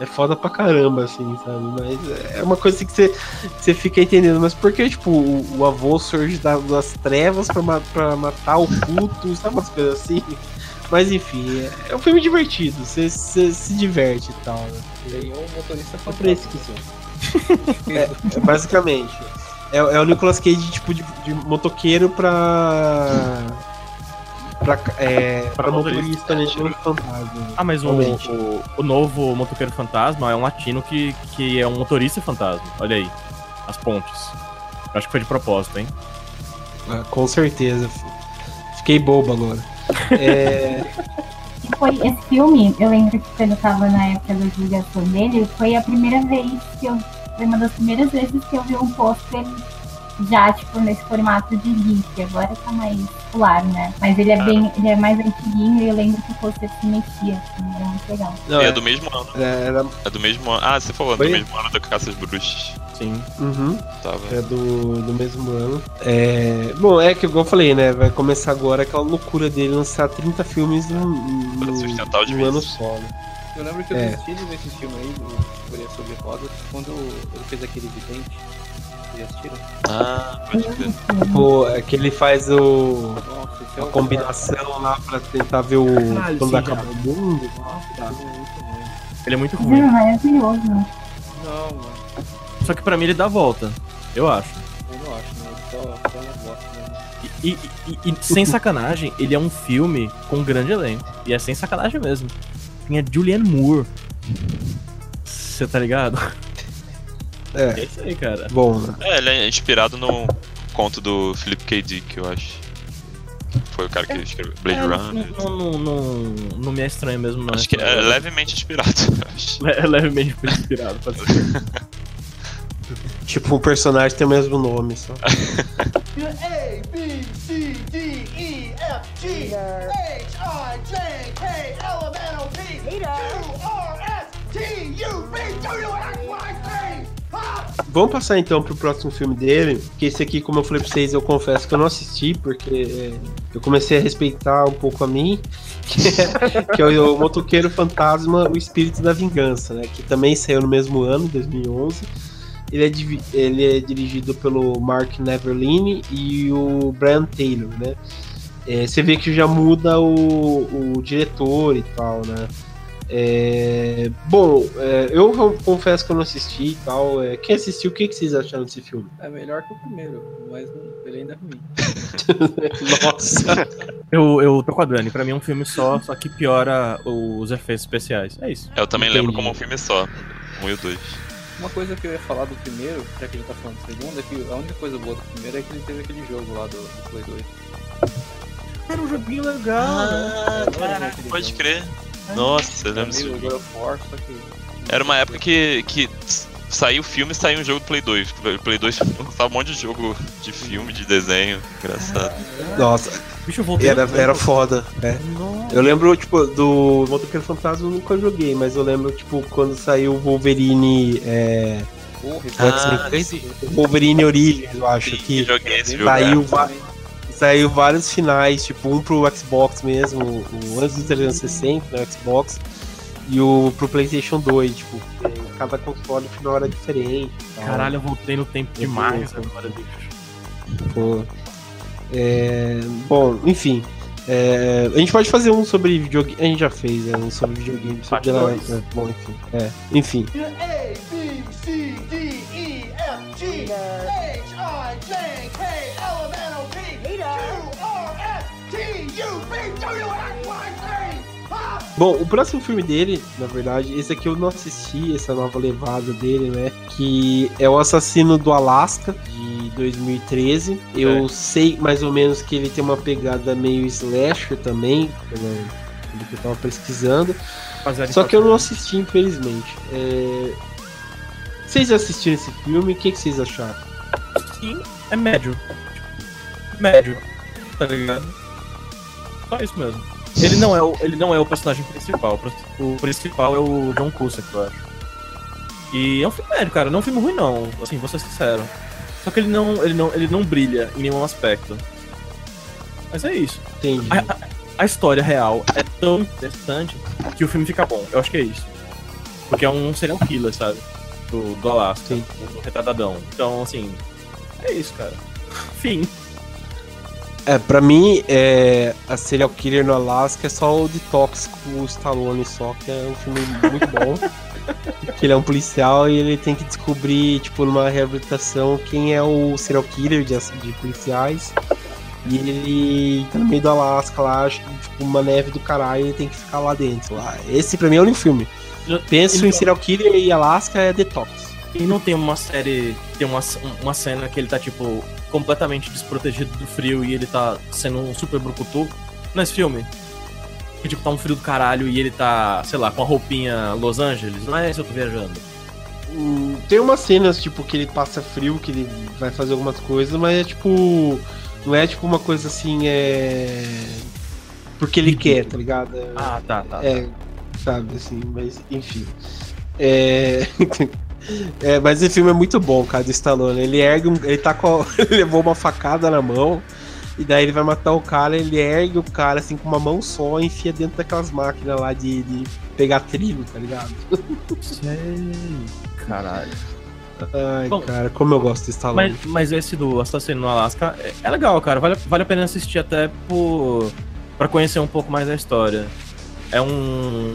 É foda pra caramba, assim, sabe? Mas é uma coisa que você, que você fica entendendo. Mas por que, tipo, o, o avô surge da- das trevas pra, ma- pra matar o culto, sabe umas coisas assim? Mas enfim, é, é um filme divertido, você, você se diverte e tal, né? Tem um motorista pra esse fantasma. que É, é, basicamente. É, é o Nicolas Cage, tipo, de, de motoqueiro pra. Pra, é, pra, Pra motorista, motorista, né? No fantasma. Ah, mas o, o, o novo motoqueiro fantasma é um latino que, que é um motorista fantasma. Olha aí. As pontes. Eu acho que foi de propósito, hein? Ah, com certeza. Fiquei bobo agora. É, E foi esse filme, eu lembro que quando eu tava na época da divulgação dele, foi a primeira vez que eu. Foi uma das primeiras vezes que eu vi um pôster já, tipo, nesse formato de GIF. Agora tá mais popular, né? Mas ele é bem. Ele é mais antiguinho e eu lembro que pôster se mexia, assim, era muito legal. não, E é é, do mesmo ano. é, era, É do mesmo ano. Ah, você falou, é Foi? do mesmo ano da Caça às Bruxas. Sim. uhum, Tava. é do, do mesmo ano. É, bom, é que igual eu falei, né? Vai começar agora aquela loucura dele lançar 30 filmes num, Pra num, num ano só, né? Eu lembro que eu É. assisti esse filme aí, do Fúria sobre Rodas, quando ele fez aquele vidente. Ah, pode crer. Pô, é que ele faz o. Nossa, é a o combinação lá pra tentar ver o. Caralho, quando acaba já. o mundo. Nossa, esse é muito ruim. Ele é é maravilhoso. Não, mano. Só que pra mim ele dá a volta. Eu acho. Eu não acho, não. Só, só não gosto mesmo. E, e- e- e, sem sacanagem, ele é um filme com um grande elenco. E é sem sacanagem mesmo. Tem a Julianne Moore. Você tá ligado? É. É isso aí, cara. Bom, né? É, ele é inspirado no conto do Philip K. Dick, eu acho. Foi o cara que escreveu Blade É, Runner. não, não, não, não me é estranho mesmo, não. Acho que é levemente inspirado, eu acho. É levemente inspirado, pode ser. tipo, o personagem tem o mesmo nome só. A, B, C, D, E, F, G, H, I, J, K, L, M, Vamos passar então pro próximo filme dele, que esse aqui, como eu falei pra vocês, eu confesso que eu não assisti, porque eu comecei a respeitar um pouco a mim, que é, que é o, Motoqueiro Fantasma, O Espírito da Vingança, né? Que também saiu no mesmo ano, 2011. Ele é, ele é dirigido pelo Mark Neverline e o Brian Taylor, né? É, você vê que já muda o, o diretor e tal, né? É, bom, é, eu confesso que eu não assisti e tal. É, quem assistiu, o que, que vocês acharam desse filme? É melhor que o primeiro, mas não- ele ainda é ruim. Nossa! Eu, eu tô com a Dani, pra mim é um filme só, só que piora os efeitos especiais. É isso. Eu também Entendi. lembro como um filme só. Um e o dois. Uma coisa que eu ia falar do primeiro, já que a gente tá falando do segundo, é que a única coisa boa do primeiro é que ele teve aquele jogo lá do, do Play 2. Era um joguinho legal. Ah, caraca, pode crer. Nossa, eu lembro disso. Era uma época que, que saiu o filme e saiu um jogo do Play 2. O Play 2 lançava um monte de jogo de filme, de desenho. Engraçado. Nossa, Bicho, eu era, era foda. É. Nossa. Eu lembro, tipo, do Motoqueiro Fantasma eu nunca joguei, mas eu lembro, tipo, quando saiu o Wolverine. É... Ah, o Wolverine Origins, eu acho Sim, que joguei esse jogo. saiu, é. Saiu vários finais, tipo, um pro Xbox mesmo, o antes do 360, né, Xbox, e o pro PlayStation 2, tipo, é, cada console o final era diferente. tal. Caralho, eu voltei no tempo Eu demais agora, bicho. Pô. É, bom, enfim. é, a gente pode fazer um sobre videogame. A gente já fez, né? Um sobre videogame. Sobre é, bom, enfim. É, enfim. A, B, C, D, E, F, G, H, I, J, K, Bom, o próximo filme dele, na verdade, esse aqui eu não assisti, essa nova levada dele, né? Que é o Assassino do Alasca, de 2013. Eu sei mais ou menos que ele tem uma pegada meio slasher também, pelo, que eu tava pesquisando. Só que eu não assisti, infelizmente. É... Vocês assistiram esse filme? O que, que vocês acharam? Sim, é médio. Médio. Tá ligado? Só isso mesmo. Ele não é o, ele não é o personagem principal. O principal é o John Cusack, eu acho. E é um filme médio, cara. Não é um filme ruim, não. Assim, vou ser sincero. Só que ele não, ele não, ele não brilha em nenhum aspecto. Mas é isso. Entendi. A, a- a história real é tão interessante que o filme fica bom. Eu acho que é isso. Porque é um serial killer, sabe? Do, do Alasca, Sim. do retardadão. Então, assim, é isso, cara. Fim. É, pra mim, é, a Serial Killer no Alasca é só o Detox com o Stallone só, que é um filme muito bom. que ele é um policial e ele tem que descobrir, tipo, numa reabilitação, quem é o serial killer de, de policiais. E ele tá no meio do Alasca lá, acho que, tipo, uma neve do caralho, e ele tem que ficar lá dentro. Lá. Esse pra mim é o único filme. Penso em Serial Killer e Alasca é Detox. E não tem uma série. Tem uma, uma cena que ele tá, tipo, completamente desprotegido do frio e ele tá sendo um super brucutu nesse filme. Que, tipo, tá um frio do caralho e ele tá, sei lá, com a roupinha Los Angeles. Não é isso eu tô viajando. Tem umas cenas, tipo, que ele passa frio, que ele vai fazer algumas coisas, mas é tipo. Não é tipo uma coisa assim, é. Porque ele quer, tá ligado? É, Ah, tá, tá. é, sabe, assim, mas enfim. É. é, mas esse filme é muito bom, cara, do Stallone. Ele ergue um. Ele tá com. a- ele levou uma facada na mão. E daí ele vai matar o cara, ele ergue o cara assim com uma mão só e enfia dentro daquelas máquinas lá de, de pegar trilho, tá ligado? Sei. Caralho. Ai, Bom, cara, como eu gosto do Stallone. Mas, mas esse do Assassino no Alasca é, é legal, cara. Vale, vale a pena assistir até por, pra conhecer um pouco mais da história. É um.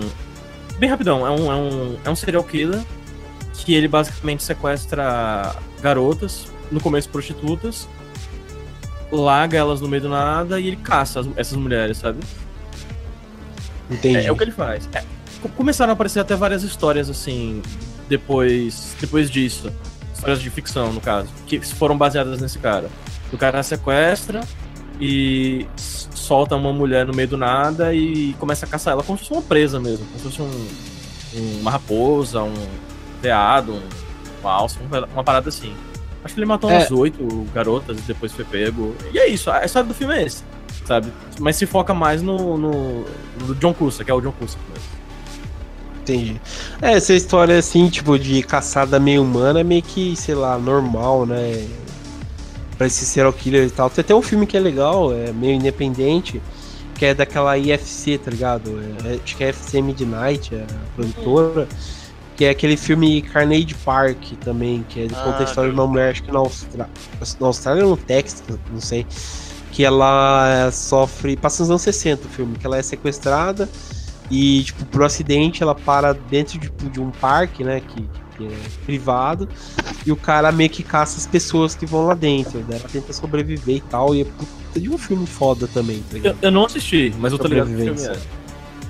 Bem rapidão, é um, é um, é um serial killer que ele basicamente sequestra garotas, no começo prostitutas, larga elas no meio do nada e ele caça as- essas mulheres, sabe? Entendi. É, é o que ele faz. É, co- começaram a aparecer até várias histórias assim depois, depois disso. Histórias de ficção, no caso, que foram baseadas nesse cara. O cara sequestra e solta uma mulher no meio do nada e começa a caçar ela como se fosse uma presa mesmo, como se fosse um- uma raposa, um veado, um, alça, um- uma parada assim. Acho que ele matou É. umas oito garotas e depois foi pego. E é isso, a história do filme é esse, sabe? Mas se foca mais no, no, no John Cusack, que é o John mesmo. Entendi. É, essa história assim, tipo, de caçada meio humana é meio que, sei lá, normal, né? Pra esse serial killer e tal. Tem até um filme que é legal, é meio independente, que é daquela IFC, tá ligado? É, acho que é FC Midnight, é a produtora. Que é aquele filme Carnage Park também, que é de conta a Ah, história de uma mulher, acho que na Austrália. Na Austrália ou no Texas, não sei. Que ela sofre. Passa nos anos 60 o filme, que ela é sequestrada e, tipo, por acidente ela para dentro tipo, de um parque, né? Que, que é privado. E o cara meio que caça as pessoas que vão lá dentro. Né? Ela tenta sobreviver e tal. E é puta de um filme foda também, tá ligado? Eu, eu não assisti, mas eu tô ligado que filme é.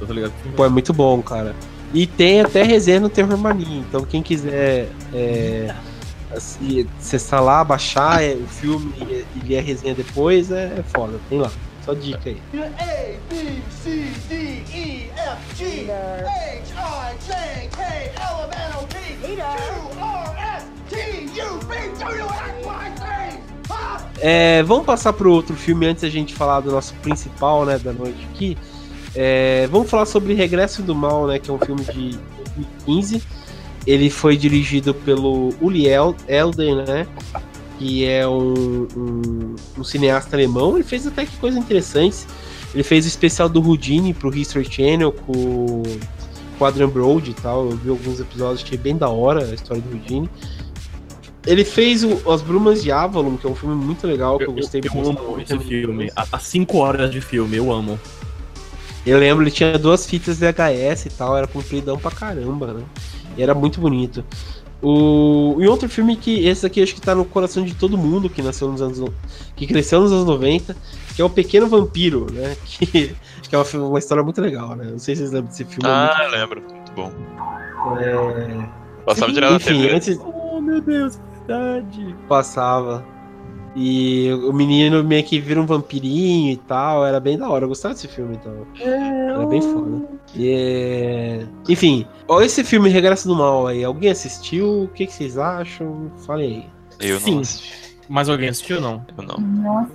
Eu tô ligado que filme Pô, é muito bom, cara. E tem até resenha no Terror Mania. Então quem quiser é, assim, acessar lá, baixar é, o filme e, ler a resenha depois, é, é foda. Tem lá. Só dica aí. A, B, C, D, E, F, G, H, I, J, K, L, M, N, O, P, Q, R, S, T, U, V, W, X, Y, Z. É, vamos passar pro outro filme antes da gente falar do nosso principal, né, da noite aqui, É, vamos falar sobre Regresso do Mal, né? Que é um filme de 2015. Ele foi dirigido pelo Uli Elden, né? Que é um, um, um, cineasta alemão. Ele fez até que coisas interessantes. Ele fez o especial do Houdini pro History Channel com o Adrian Brody e tal. Eu vi alguns episódios, achei bem da hora a história do Houdini. Ele fez o, As Brumas de Avalon, que é um filme muito legal, que eu, eu gostei eu, eu amo esse filme. Há 5 horas de filme, eu amo. Eu lembro, ele tinha duas fitas VHS e tal, era compridão pra caramba, né? E era muito bonito. O... E outro filme que esse aqui acho que tá no coração de todo mundo que nasceu nos anos. que cresceu nos anos 90, que é o Pequeno Vampiro, né? Que, que é uma, uma história muito legal, né? Não sei se vocês lembram desse filme. Ah, é muito... lembro. Muito bom. É... Passava direto Enfim, na TV. Antes... Oh, meu Deus, verdade. Passava. E o menino meio que vira um vampirinho e tal. Era bem da hora. Eu gostava desse filme, então. Era bem foda. E, enfim, ó, esse filme Regresso do Mal aí. Alguém assistiu? O que, que vocês acham? Falem aí. Eu Sim. não assisti. Mas alguém assistiu ou não? Eu não. Nossa.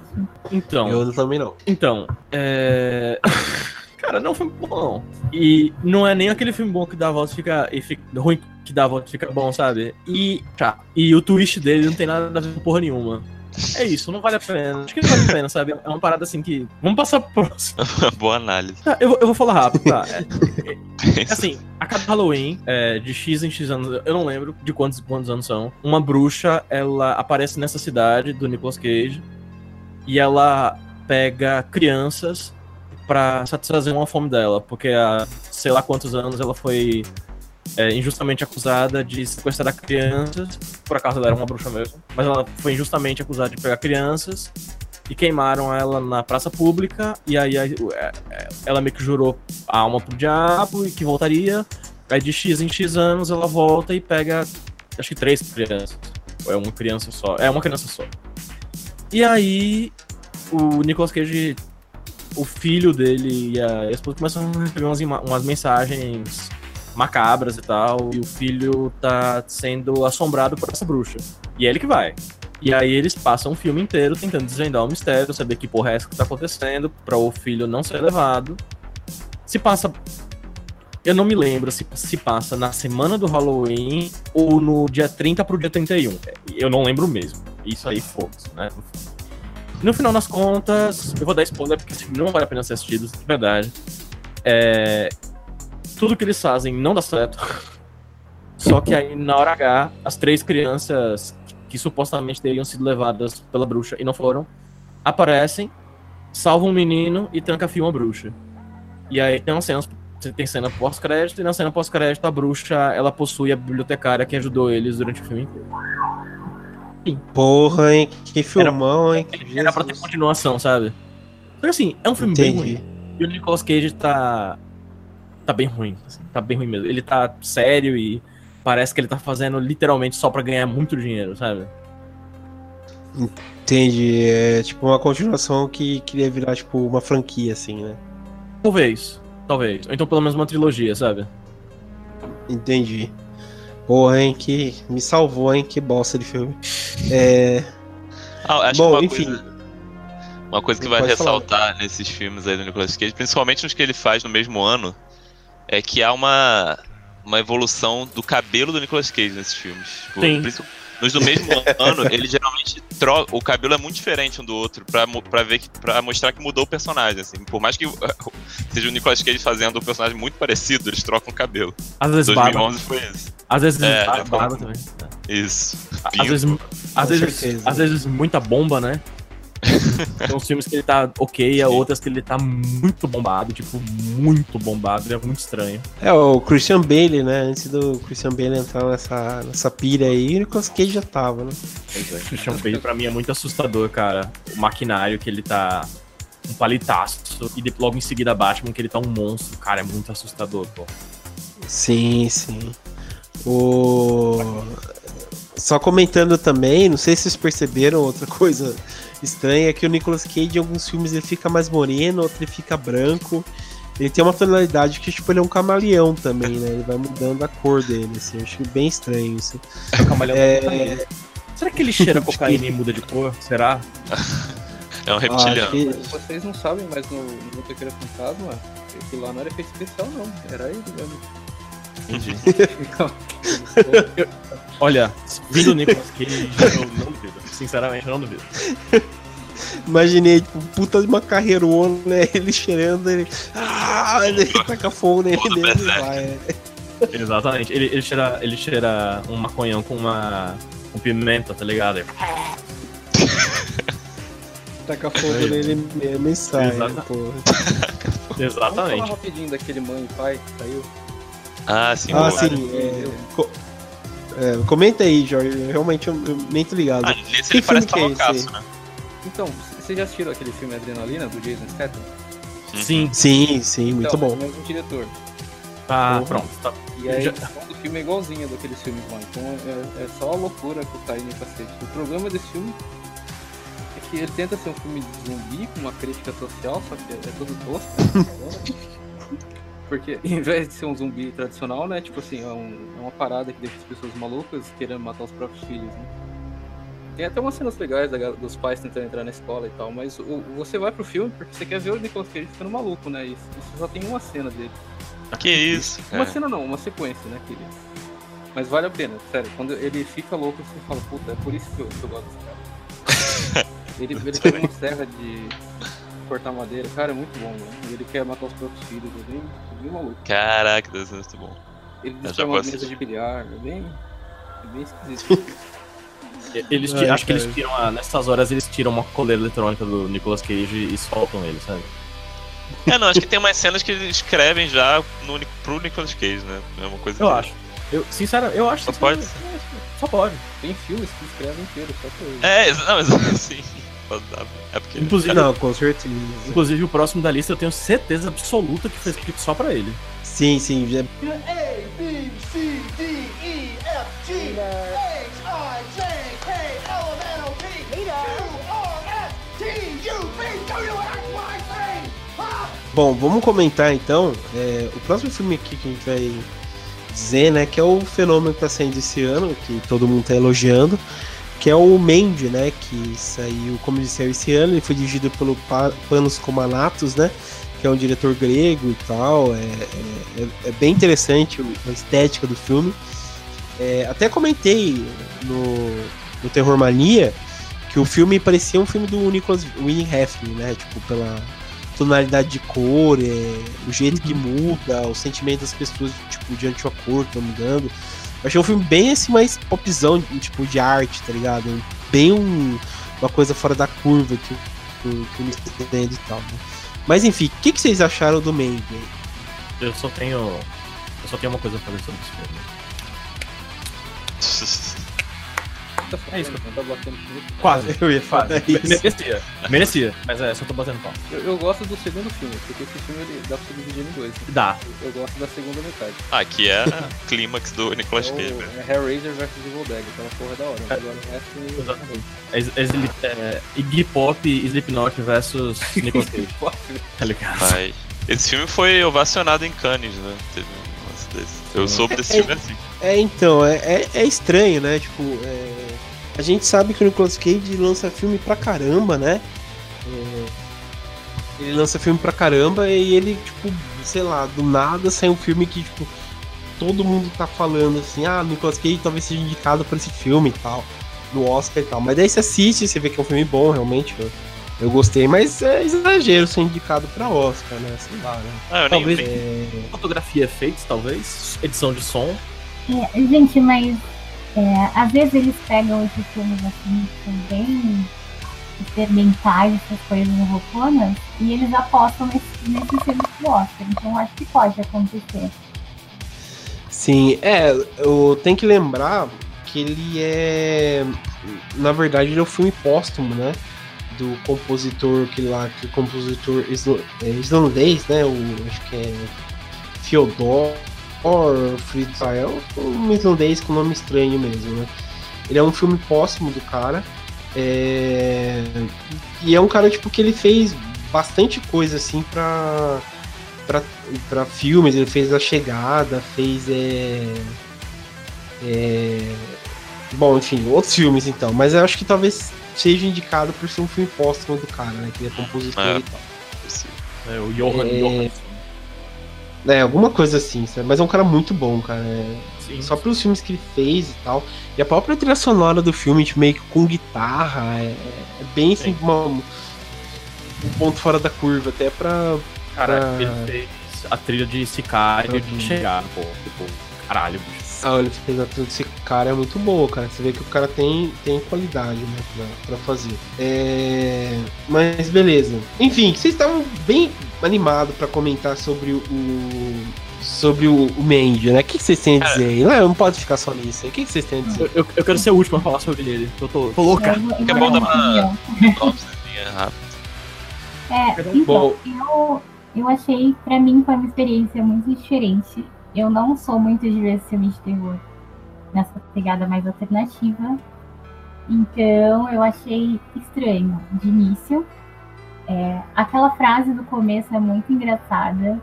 Então. Eu também não. Então, é. Cara, não foi bom. E não é nem aquele filme bom que dá a volta e fica, e fica ruim que dá a volta e fica bom, sabe? E tá. E o twist dele não tem nada a ver com porra nenhuma. É isso, não vale a pena. Acho que não vale a pena, sabe? É uma parada assim que. Vamos passar pro próximo. Boa análise. Tá, eu, vou- eu vou falar rápido, tá? É, é assim, a cada Halloween, é, de X em X anos, eu não lembro de quantos, quantos anos são, uma bruxa, ela aparece nessa cidade do Nicolas Cage e ela pega crianças pra satisfazer uma fome dela, porque há sei lá quantos anos ela foi é, injustamente acusada de sequestrar crianças, por acaso ela era uma bruxa mesmo, mas ela foi injustamente acusada de pegar crianças e queimaram ela na praça pública, e aí é, é, ela meio que jurou a alma pro diabo e que voltaria. Aí de X em X anos ela volta e pega, acho que três crianças. Ou é uma criança só. É uma criança só. E aí o Nicolas Cage, o filho dele e a esposa começam a receber umas, umas mensagens macabras e tal, e o filho tá sendo assombrado por essa bruxa. E é ele que vai. E aí eles passam o filme inteiro tentando desvendar o mistério, saber que porra é essa que tá acontecendo, pra o filho não ser levado. Se passa. Eu não me lembro se se passa na semana do Halloween ou no dia 30 pro dia 31. Eu não lembro mesmo. Isso aí, foda-se, né? No final das contas, eu vou dar spoiler porque não vale a pena ser assistido, de verdade. É, Tudo que eles fazem não dá certo. Só que aí, na hora H, as três crianças que supostamente teriam sido levadas pela bruxa e não foram, aparecem, salvam um menino e tranca-fiam a bruxa. E aí tem uma cena, tem cena pós-crédito, e na cena pós-crédito a bruxa, ela possui a bibliotecária que ajudou eles durante o filme inteiro. Porra, hein? Que filmão, hein? Que Era pra ter continuação, sabe? Só que assim, é um filme bem Entendi. ruim. E o Nicolas Cage tá. Tá bem ruim. assim, tá bem ruim mesmo. Ele tá sério e parece que ele tá fazendo literalmente só pra ganhar muito dinheiro, sabe? Entendi. É tipo uma continuação que queria virar, tipo, uma franquia, assim, né? Talvez. Talvez. Ou então pelo menos uma trilogia, sabe? Entendi. Porra, hein? Que me salvou, hein? Que bosta de filme. É. Ah, acho Bom, que uma enfim. coisa, uma coisa que vai Pode falar. ressaltar nesses filmes aí do Nicolas Cage, principalmente nos que ele faz no mesmo ano, é que há uma, uma evolução do cabelo do Nicolas Cage nesses filmes. Tipo, Sim. Nos do mesmo ano, ele geralmente troca. O cabelo é muito diferente um do outro pra, pra ver que, pra mostrar que mudou o personagem. Assim. Por mais que seja o Nicolas Cage fazendo um personagem muito parecido, eles trocam o cabelo. Às vezes barba. 2011 foi isso. Às vezes É, barba, barba também. Isso. Às vezes, às, vezes, às vezes muita bomba, né? Tem uns filmes que ele tá ok, e outras que ele tá muito bombado, tipo, muito bombado, é muito estranho. É, o Christian Bale, né? Antes do Christian Bale entrar nessa, nessa pilha aí, o Nicolas Cage já tava, né? Christian Bale pra mim é muito assustador, cara. O maquinário que ele tá um palitaço e de- logo em seguida Batman que ele tá um monstro, cara, é muito assustador, pô. Sim, sim. O... Só comentando também, não sei se vocês perceberam outra coisa estranha, é que o Nicolas Cage em alguns filmes ele fica mais moreno, outro ele fica branco. Ele tem uma tonalidade que, tipo, ele é um camaleão também, né? Ele vai mudando a cor dele, assim. Eu acho bem estranho isso. Camaleão É, Será que ele cheira cocaína e muda de cor? Será? É um reptiliano. acho que- Vocês não sabem, mas no, no Motoqueiro Fantasma, aquilo lá não era efeito especial, não. Era ele mesmo. Entendi. Olha, vindo o Nicolas Cage, eu não duvido. Sinceramente, eu não duvido. Imaginei, tipo, puta de uma carreirona, né? Ele cheirando, ele. Ah, ele taca fogo nele ele berserk. vai. Exatamente. Ele, ele, cheira, ele cheira um maconhão com uma. com pimenta, tá ligado? Taca fogo nele mesmo e sai. Exato. porra. Vamos falar Exatamente. rapidinho daquele mãe e pai que saiu. Ah, sim. Ah, sim. É, co- é, comenta aí, Jorge. Realmente eu, eu nem tô ligado. Ah, nesse Que ele parece que é esse? né? Então, vocês já assistiram aquele filme Adrenalina, do Jason Statham? Sim. Sim, sim, muito então, bom. É o mesmo diretor. Porra. pronto. Tá. E aí, Já- do filme é igualzinha daqueles filmes lá. Então é, é só a loucura que tá aí no cacete. O problema desse filme é que ele tenta ser um filme de zumbi com uma crítica social, só que é, é todo tosco. Porque em vez de ser um zumbi tradicional, né? Tipo assim, é, um- é uma parada que deixa as pessoas malucas querendo matar os próprios filhos, né? Tem até umas cenas legais da dos pais tentando entrar na escola e tal, mas o- você vai pro filme porque você quer ver o Nicolas Cage ficando maluco, né? E isso só tem uma cena dele. Que isso? Uma É. cena não, uma sequência, né, querido? Mas vale a pena, sério. Quando ele fica louco, você fala, puta, é por isso que eu, que eu gosto desse cara. ele, ele pega uma serra de cortar madeira, cara, é muito bom, né? E ele quer matar os próprios filhos, é bem, é maluco. Caraca, deve ser muito bom. Ele já destrói uma gosto mesa de bilhar, é bem, é bem esquisito. Eles Ai, ti- acho que eles tiram, a- nessas horas eles tiram uma coleira eletrônica do Nicolas Cage e soltam ele, sabe? É, não, acho que tem umas cenas que eles escrevem já no, pro Nicolas Cage, né? É uma coisa Eu que- acho. Eu, sinceramente, eu acho Só que pode? Só pode. Tem filmes que escrevem inteiro, só pra ele. É, não, mas assim. É porque. Inclusive, Não, com certeza. inclusive o próximo da lista eu tenho certeza absoluta que foi escrito só pra ele. Sim, sim. já- A, B, C, D, E, F, G, H, I, J, K, L, M, N, O, P, Q, R, S, T, U, V, W, X, Y, Z. Bom, vamos comentar então. é, o próximo filme aqui que a gente vai dizer, né, que é o fenômeno que tá saindo esse ano, que todo mundo tá elogiando, que é o Mandy, né, que saiu, como ele saiu esse ano, ele foi dirigido pelo Pa- Panos Komanatos, né, que é um diretor grego e tal, é, é- é- é bem interessante a estética do filme. É, até comentei no, no Terror Mania que o filme parecia um filme do Nicholas Winning Refn, né, tipo, pela tonalidade de cor, é, o jeito que muda, o sentimento das pessoas, tipo, diante da cor que tá mudando. Eu achei um filme bem assim, mais popzão, tipo, de arte, tá ligado? Bem um- uma coisa fora da curva que, que, o- que o Mr. e tal, né? Mas enfim, o que, que vocês acharam do Mandy? Eu só tenho. Eu só tenho uma coisa pra fazer sobre esse filme. Tá É isso. não tá batendo. Quase. Eu ia falar Quase. isso. Merecia. Merecia. Mas é, só tô batendo pau. Eu, eu gosto do segundo filme, porque esse filme ele dá pra se dividir em dois. né? Dá. Eu gosto da segunda metade. Ah, que é clímax do Nicolas É Cage, o né? é Hellraiser vs Evil Dead, aquela porra é da hora. Agora o resto. Exatamente. É, é, é, Iggy Pop e Slipknot versus Nicolas Cage. Tá ligado? Esse filme foi ovacionado em Cannes, né? Teve um lance desse. Eu soube desse filme assim. É, então, é, é, é estranho, né? Tipo, é, a gente sabe que o Nicolas Cage lança filme pra caramba, né? É, ele lança filme pra caramba e ele, tipo, sei lá, do nada sai um filme que, tipo, todo mundo tá falando assim, ah, Nicolas Cage talvez seja indicado por esse filme e tal, no Oscar e tal. Mas daí você assiste, você vê que é um filme bom, realmente. Eu, eu gostei, mas é exagero ser indicado pra Oscar, né? Sei lá, né? Ah, Talvez. nem- É, Fotografia efeitos, talvez. Edição de som. É, gente, mas é, às vezes eles pegam esses filmes assim, que bem experimentais, essas coisas rouponas, e eles apostam nesse, nesses filmes do Oscar. Então acho que pode acontecer. Sim, é, eu tenho que lembrar que ele é. Na verdade, ele é um filme póstumo, né? Do compositor, aquele lá, que compositor é, islandês, né? O, acho que é. Fyodor Fritzael, um islandês com nome estranho mesmo, né? Ele é um filme póstumo do cara. é, E é um cara, tipo, que ele fez bastante coisa, assim, pra pra, pra filmes, ele fez A Chegada, fez é, é, Bom, enfim, outros filmes então. Mas eu acho que talvez seja indicado por ser um filme póstumo do cara, né? Que ele é compositor É. e tal. É, o Johan, É. Johan. É, alguma coisa assim, sabe? Mas é um cara muito bom, cara. É, Sim. Só pelos filmes que ele fez e tal. E a própria trilha sonora do filme, tipo, meio que com guitarra, é, é bem assim, uma- um ponto fora da curva, até pra. Cara, pra- ele fez a trilha de Sicário Uhum. de chegar, pô. Tipo, caralho, bicho. Ah, ele fez a trilha desse cara é muito boa, cara. Você vê que o cara tem, tem qualidade, né, pra, pra fazer. É... Mas beleza. Enfim, vocês estavam bem animados pra comentar sobre o. Sobre o, o Mandy, né? O que que vocês têm a dizer aí? Não, não pode ficar só nisso aí. O que que vocês têm a dizer? Eu, eu, eu quero ser o último a falar sobre ele. Eu tô, tô louca. É vou bom dar uma-. É, Bom. então, eu, eu achei, pra mim, foi uma experiência muito diferente. Eu não sou muito de ver filme de terror nessa pegada mais alternativa. Então, eu achei estranho de início. É, aquela frase do começo é muito engraçada.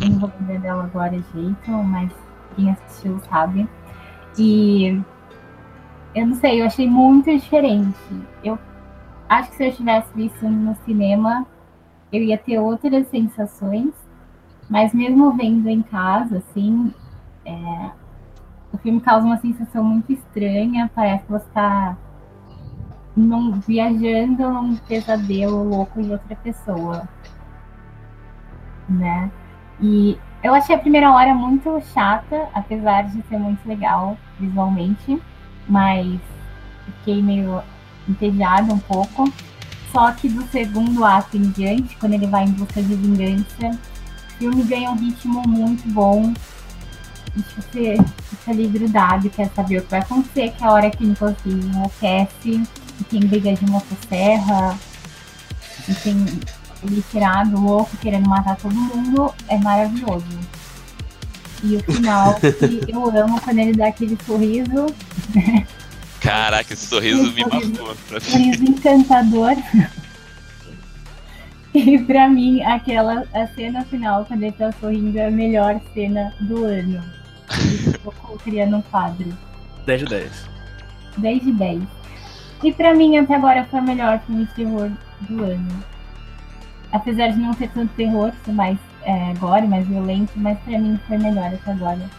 Não vou lembrar dela agora jeito, mas quem assistiu sabe. E eu não sei, eu achei muito diferente. Eu acho que se eu tivesse visto no cinema, eu ia ter outras sensações. Mas mesmo vendo em casa, assim, é, o filme causa uma sensação muito estranha. Parece que você está viajando num pesadelo louco de outra pessoa. Né? E eu achei a primeira hora muito chata, apesar de ser muito legal visualmente, mas fiquei meio entediada um pouco. Só que do segundo ato em diante, quando ele vai em busca de vingança, o filme ganha um ritmo muito bom. E você fica ali grudado quer saber o que vai acontecer, que é a hora que Nicolas enlouquece, e tem briga de motosserra, e tem ele tirado, louco, querendo matar todo mundo, é maravilhoso. E o final, que eu amo quando ele dá aquele sorriso, Caraca, esse sorriso me marcou. sorriso encantador. E pra mim, aquela a cena final, quando ele tá sorrindo, é a melhor cena do ano. Que eu criando um quadro. 10 de 10. 10 de 10. E pra mim, até agora, foi o melhor filme de terror do ano. Apesar de não ter tanto terror, ser mais é, gore, mais violento, mas pra mim foi melhor até agora.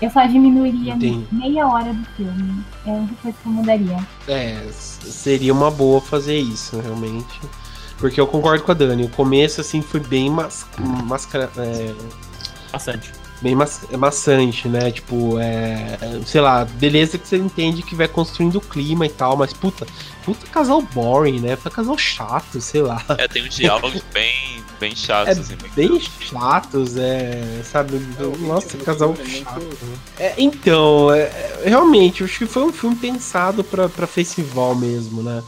Eu só diminuiria Entendi. meia hora do filme. É a única coisa que eu mudaria. É, seria uma boa fazer isso, realmente. Porque eu concordo com a Dani. O começo, assim, foi bem mas, mascara, é, Bastante. Bem é maçante, né? Tipo, é. Sei lá, beleza que você entende que vai construindo o clima e tal, mas puta, puta casal boring, né? Puta casal chato, sei lá. É, tem uns diálogos bem, bem chatos, É assim. Bem chatos, é. Sabe? Nossa, ritmo do casal filme é chato. muito- É, então, é, é, realmente, eu acho que foi um filme pensado pra, pra festival mesmo, né?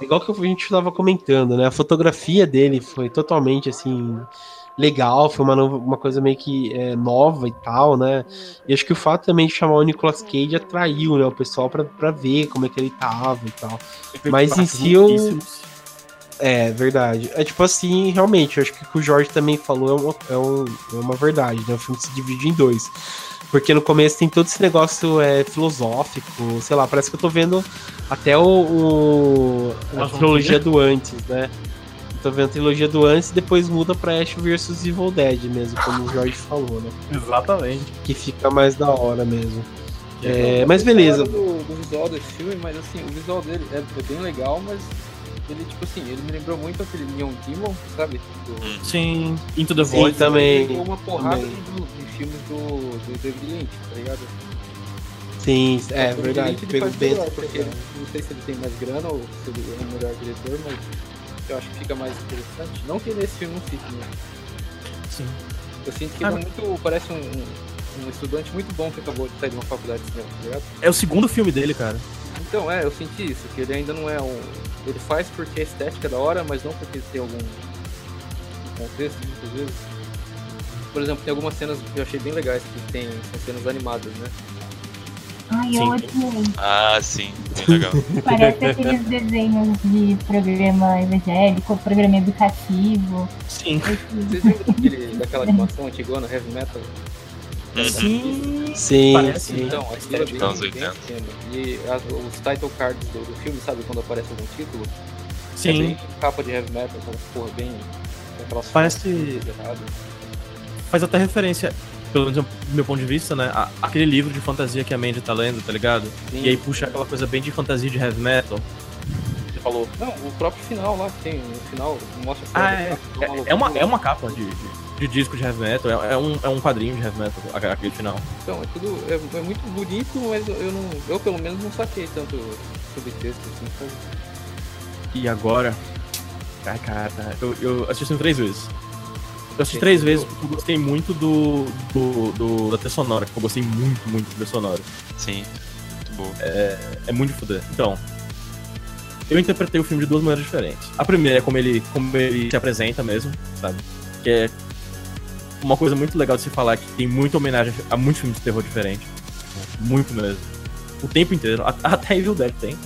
É igual que a gente tava comentando, né? A fotografia dele foi totalmente assim. Legal, foi uma, nova- uma coisa meio que é, nova e tal, né? E acho que o fato também de chamar o Nicolas Cage atraiu, né? O pessoal pra ver como é que ele tava e tal. Mas em si eu-. É, verdade. É tipo assim, realmente, eu acho que o que o Jorge também falou é uma, é um- é uma verdade, né? O filme se divide em dois. Porque no começo tem todo esse negócio é, filosófico, sei lá, parece que eu tô vendo até o, o- a trilogia do antes, né? Tô vendo a trilogia do antes e depois muda pra Ash vs Evil Dead mesmo, como o Jorge falou, né? Exatamente. Que fica mais da hora mesmo. É, mas beleza. Do, do visual desse filme, mas assim, o visual dele é, é bem legal, mas ele, tipo assim, ele me lembrou muito aquele Neon Demon, sabe? Do, Sim, Into the Void. também. Lembrou uma porrada também. de, de filmes do, do David Lynch, tá ligado? Sim, é David verdade. Lynch, ele Pegou bem porque não sei se ele tem mais grana ou se ele é o melhor diretor, mas eu acho que fica mais interessante. Não que nesse filme não fique, né? Sim. Eu sinto que Ah, ele é muito. Parece um, um, um estudante muito bom que acabou de sair de uma faculdade de cinema, tá ligado? É o segundo filme dele, cara. Então, é, eu senti isso, que ele ainda não é um. Ele faz porque a estética é da hora, mas não porque tem algum contexto, muitas vezes. Por exemplo, tem algumas cenas que eu achei bem legais, que tem, são cenas animadas, né? Ai, eu odiei. Ah, sim, bem legal. Parece aqueles desenhos de programa evangélico, programa educativo. Sim. Vocês lembram daquele, daquela animação antigona, Heavy Metal? Né? Sim. Sim, Parece, sim. Então, aquilo é bem, Anos bem 80. cinema. E as- os title cards do, do filme, sabe, quando aparece algum título? É Sim. bem capa de heavy metal, aquela porra bem. aquelas Parece-. Faz até referência, pelo menos do meu ponto de vista, né? aquele livro de fantasia que a Mandy tá lendo, tá ligado? Sim. E aí puxa aquela coisa bem de fantasia de heavy metal. Você falou. Não, o próprio final lá que tem, no final mostra Ah, foda, é. tá? É, é uma, é uma capa de, de, de disco de heavy metal, é, é um, é um quadrinho de heavy metal, aquele final. Então, é tudo. É, é muito bonito, mas eu, não. Eu pelo menos não saquei tanto subtexto assim, sabe? E agora. Ai, cara, eu, eu assisti três vezes. Eu assisti três vezes porque eu gostei muito do, do, do- da trilha sonora. Eu gostei muito, muito da trilha sonora. Sim. Muito boa. É muito de foder. Então, eu interpretei o filme de duas maneiras diferentes. A primeira é como ele, como ele se apresenta mesmo, sabe? Que é uma coisa muito legal de se falar que tem muita homenagem a muitos filmes de terror diferentes. Muito mesmo. O tempo inteiro. Até Evil Dead tem.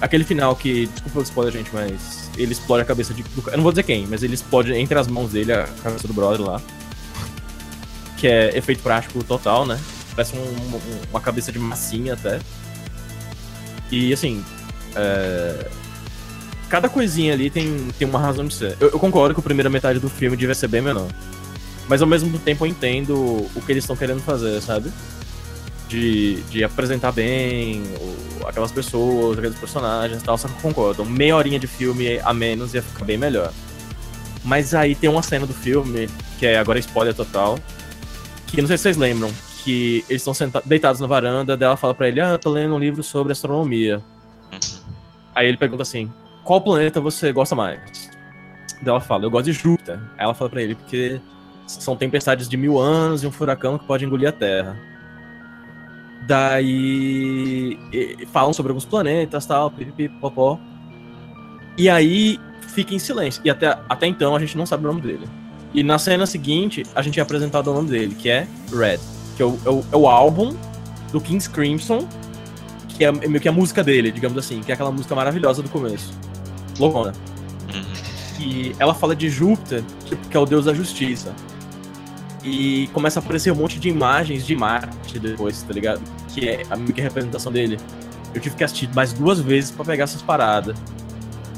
Aquele final que, desculpa o spoiler, gente, mas ele explode a cabeça de. Eu não vou dizer quem, mas ele explode entre as mãos dele a cabeça do brother lá. Que é efeito prático total, né? Parece um- um- uma cabeça de massinha até. E assim. é, Cada coisinha ali tem, tem uma razão de ser. Eu, eu concordo que a primeira metade do filme devia ser bem menor. Mas ao mesmo tempo eu entendo o que eles estão querendo fazer, sabe? De, de apresentar bem aquelas pessoas, aqueles personagens e tal, só que eu concordo. Meia horinha de filme a menos ia ficar bem melhor. Mas aí tem uma cena do filme, que é agora spoiler total, que não sei se vocês lembram, que eles estão deitados na varanda, daí ela fala pra ele, ah, eu tô lendo um livro sobre astronomia. Aí ele pergunta assim, qual planeta você gosta mais? Daí ela fala, eu gosto de Júpiter. Aí ela fala pra ele, porque são tempestades de mil anos e um furacão que pode engolir a Terra. Daí e- falam sobre alguns planetas, tal, pipipi, popó. E aí fica em silêncio. E até, até então a gente não sabe o nome dele. E na cena seguinte, a gente é apresentado o nome dele, que é Red. Que é o, é o, é o álbum do King's Crimson, que é meio que a música dele, digamos assim, que é aquela música maravilhosa do começo. Loucona. Uhum. E ela fala de Júpiter, que é o deus da justiça. E começa a aparecer um monte de imagens de Marte depois, tá ligado? Que é a minha representação dele. Eu tive que assistir mais duas vezes pra pegar essas paradas.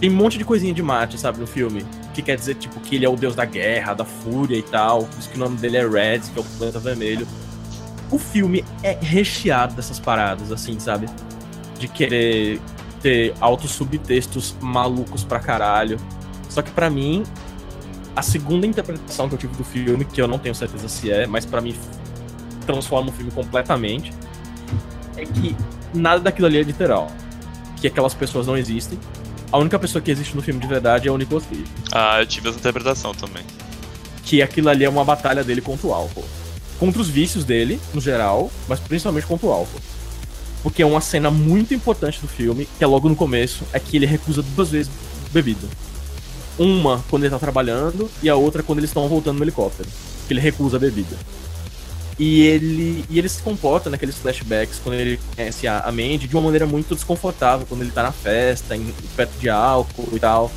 Tem um monte de coisinha de Marte, sabe, no filme. Que quer dizer, tipo, que ele é o deus da guerra, da fúria e tal. Por isso que o nome dele é Red, que é o planeta vermelho. O filme é recheado dessas paradas, assim, sabe? De querer ter altos subtextos malucos pra caralho. Só que pra mim, a segunda interpretação que eu tive do filme, que eu não tenho certeza se é, mas pra mim transforma o filme completamente, é que nada daquilo ali é literal. Que aquelas pessoas não existem. A única pessoa que existe no filme de verdade é o Nicolas Cage. Ah, eu tive essa interpretação também. Que aquilo ali é uma batalha dele contra o álcool. Contra os vícios dele, no geral, mas principalmente contra o álcool. Porque é uma cena muito importante do filme, que é logo no começo, é que ele recusa duas vezes bebida. Uma quando ele tá trabalhando e a outra quando eles estão voltando no helicóptero. Que ele recusa a bebida. E ele, e ele se comporta naqueles flashbacks quando ele conhece a, a Mandy de uma maneira muito desconfortável, quando ele tá na festa, em, perto de álcool e tal.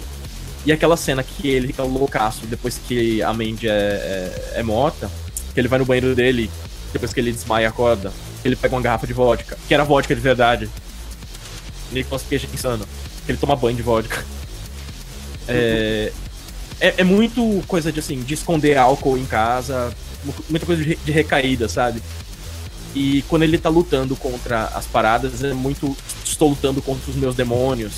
E aquela cena que ele fica loucaço depois que a Mandy é, é, é morta, que ele vai no banheiro dele, depois que ele desmaia e acorda, ele pega uma garrafa de vodka, que era vodka de verdade. Nicolas Cage é insano. Que ele toma banho de vodka. É, é, é muito coisa de assim, de esconder álcool em casa, mu- muita coisa de, de recaída, sabe? E quando ele tá lutando contra as paradas, é muito. Estou lutando contra os meus demônios.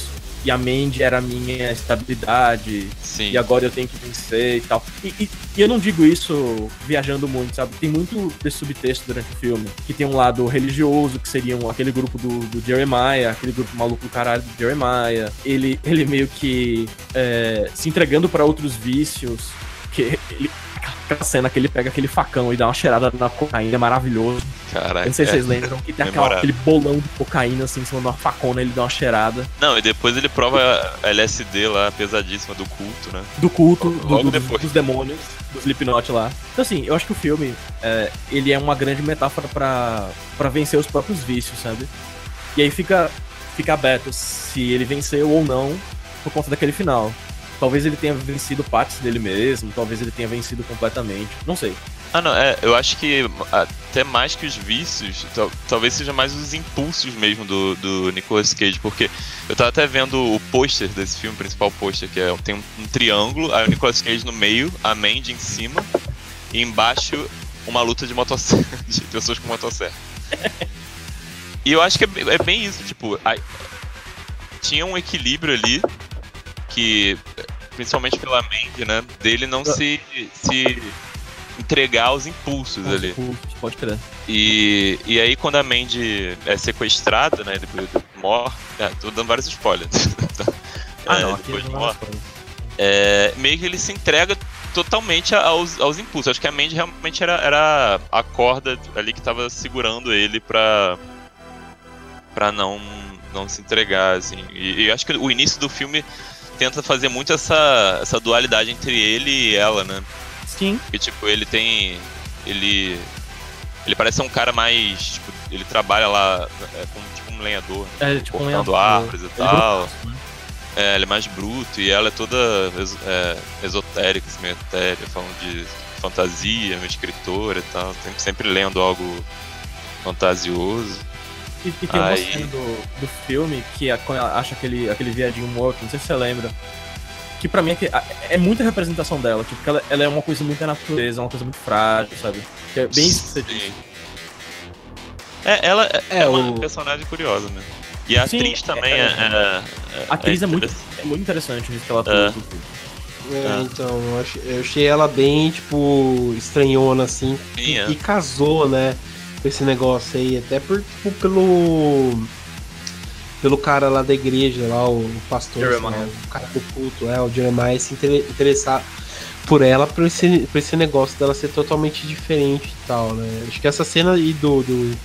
E a Mandy era a minha estabilidade. Sim. E agora eu tenho que vencer e tal. E, e- e eu não digo isso viajando muito, sabe? Tem muito desse subtexto durante o filme. Que tem um lado religioso, que seriam aquele grupo do, do Jeremiah, aquele grupo maluco do caralho do Jeremiah. Ele, ele meio que é, se entregando pra outros vícios. Que ele, aquela cena que ele pega aquele facão e dá uma cheirada na cocaína é maravilhoso. Caraca. Eu não sei se é. vocês lembram que tem aquela, aquele bolão de cocaína assim em cima de uma facona, ele dá uma cheirada. Não, e depois ele prova a LSD lá, pesadíssima do culto, né? do culto, Logo do- depois. dos demônios, do Slipknot lá. Então assim, eu acho que o filme, é, ele é uma grande metáfora pra pra vencer os próprios vícios, sabe? E aí fica, fica aberto se ele venceu ou não por conta daquele final. Talvez ele tenha vencido partes dele mesmo, talvez ele tenha vencido completamente. Não sei. Ah, não, é, eu acho que até mais que os vícios, tal, talvez seja mais os impulsos mesmo do, do Nicolas Cage, porque eu tava até vendo o pôster desse filme, o principal pôster, que é, tem um, um, triângulo, aí o Nicolas Cage no meio, a Mandy em cima, e embaixo uma luta de motosserra, de pessoas com motosserra. e eu acho que é, é bem isso, tipo, a, tinha um equilíbrio ali, que, principalmente pela Mandy, né, dele não se... se entregar os impulsos os ali. Impulsos, pode crer. E, e aí quando a Mandy é sequestrada, né, depois do morre, é, tô dando vários spoilers. ah, é, não, depois de morre, é, meio que ele se entrega totalmente aos, aos impulsos. Acho que a Mandy realmente era, era a corda ali que tava segurando ele pra, pra não, não se entregar, assim. E, e acho que o início do filme tenta fazer muito essa, essa dualidade entre ele e ela, né? Sim. E tipo, ele tem. Ele. Ele parece ser um cara mais. Tipo, ele trabalha lá é, como tipo um lenhador. É, tipo um lenhador. árvores e tal. É, né? é, ele é mais bruto e ela é toda é, esotérica, assim, meio etérea, falando de fantasia, uma escritora e tal. Sempre, sempre lendo algo fantasioso. E, e tem Aí... uma cena do, do filme que a, acha aquele, aquele viadinho morto, não sei se você lembra que pra mim é, que, é muita representação dela, tipo, ela, ela, é uma coisa muito da natureza, é uma coisa muito frágil, sabe? Que é bem isso que você diz. É, ela é, é uma o... personagem curiosa, né? E a Sim, atriz também é, é, é, A atriz é, muito, é muito interessante nisso que ela faz. É, então, eu achei, eu achei, ela bem, tipo, estranhona, assim. Sim, e, e, casou, né? Esse negócio aí, até por, tipo, pelo pelo cara lá da igreja, lá, o pastor, o cara do culto, é, o Jeremiah se interessar por ela, por esse, por esse negócio dela ser totalmente diferente e tal, né? Acho que essa cena aí do, do,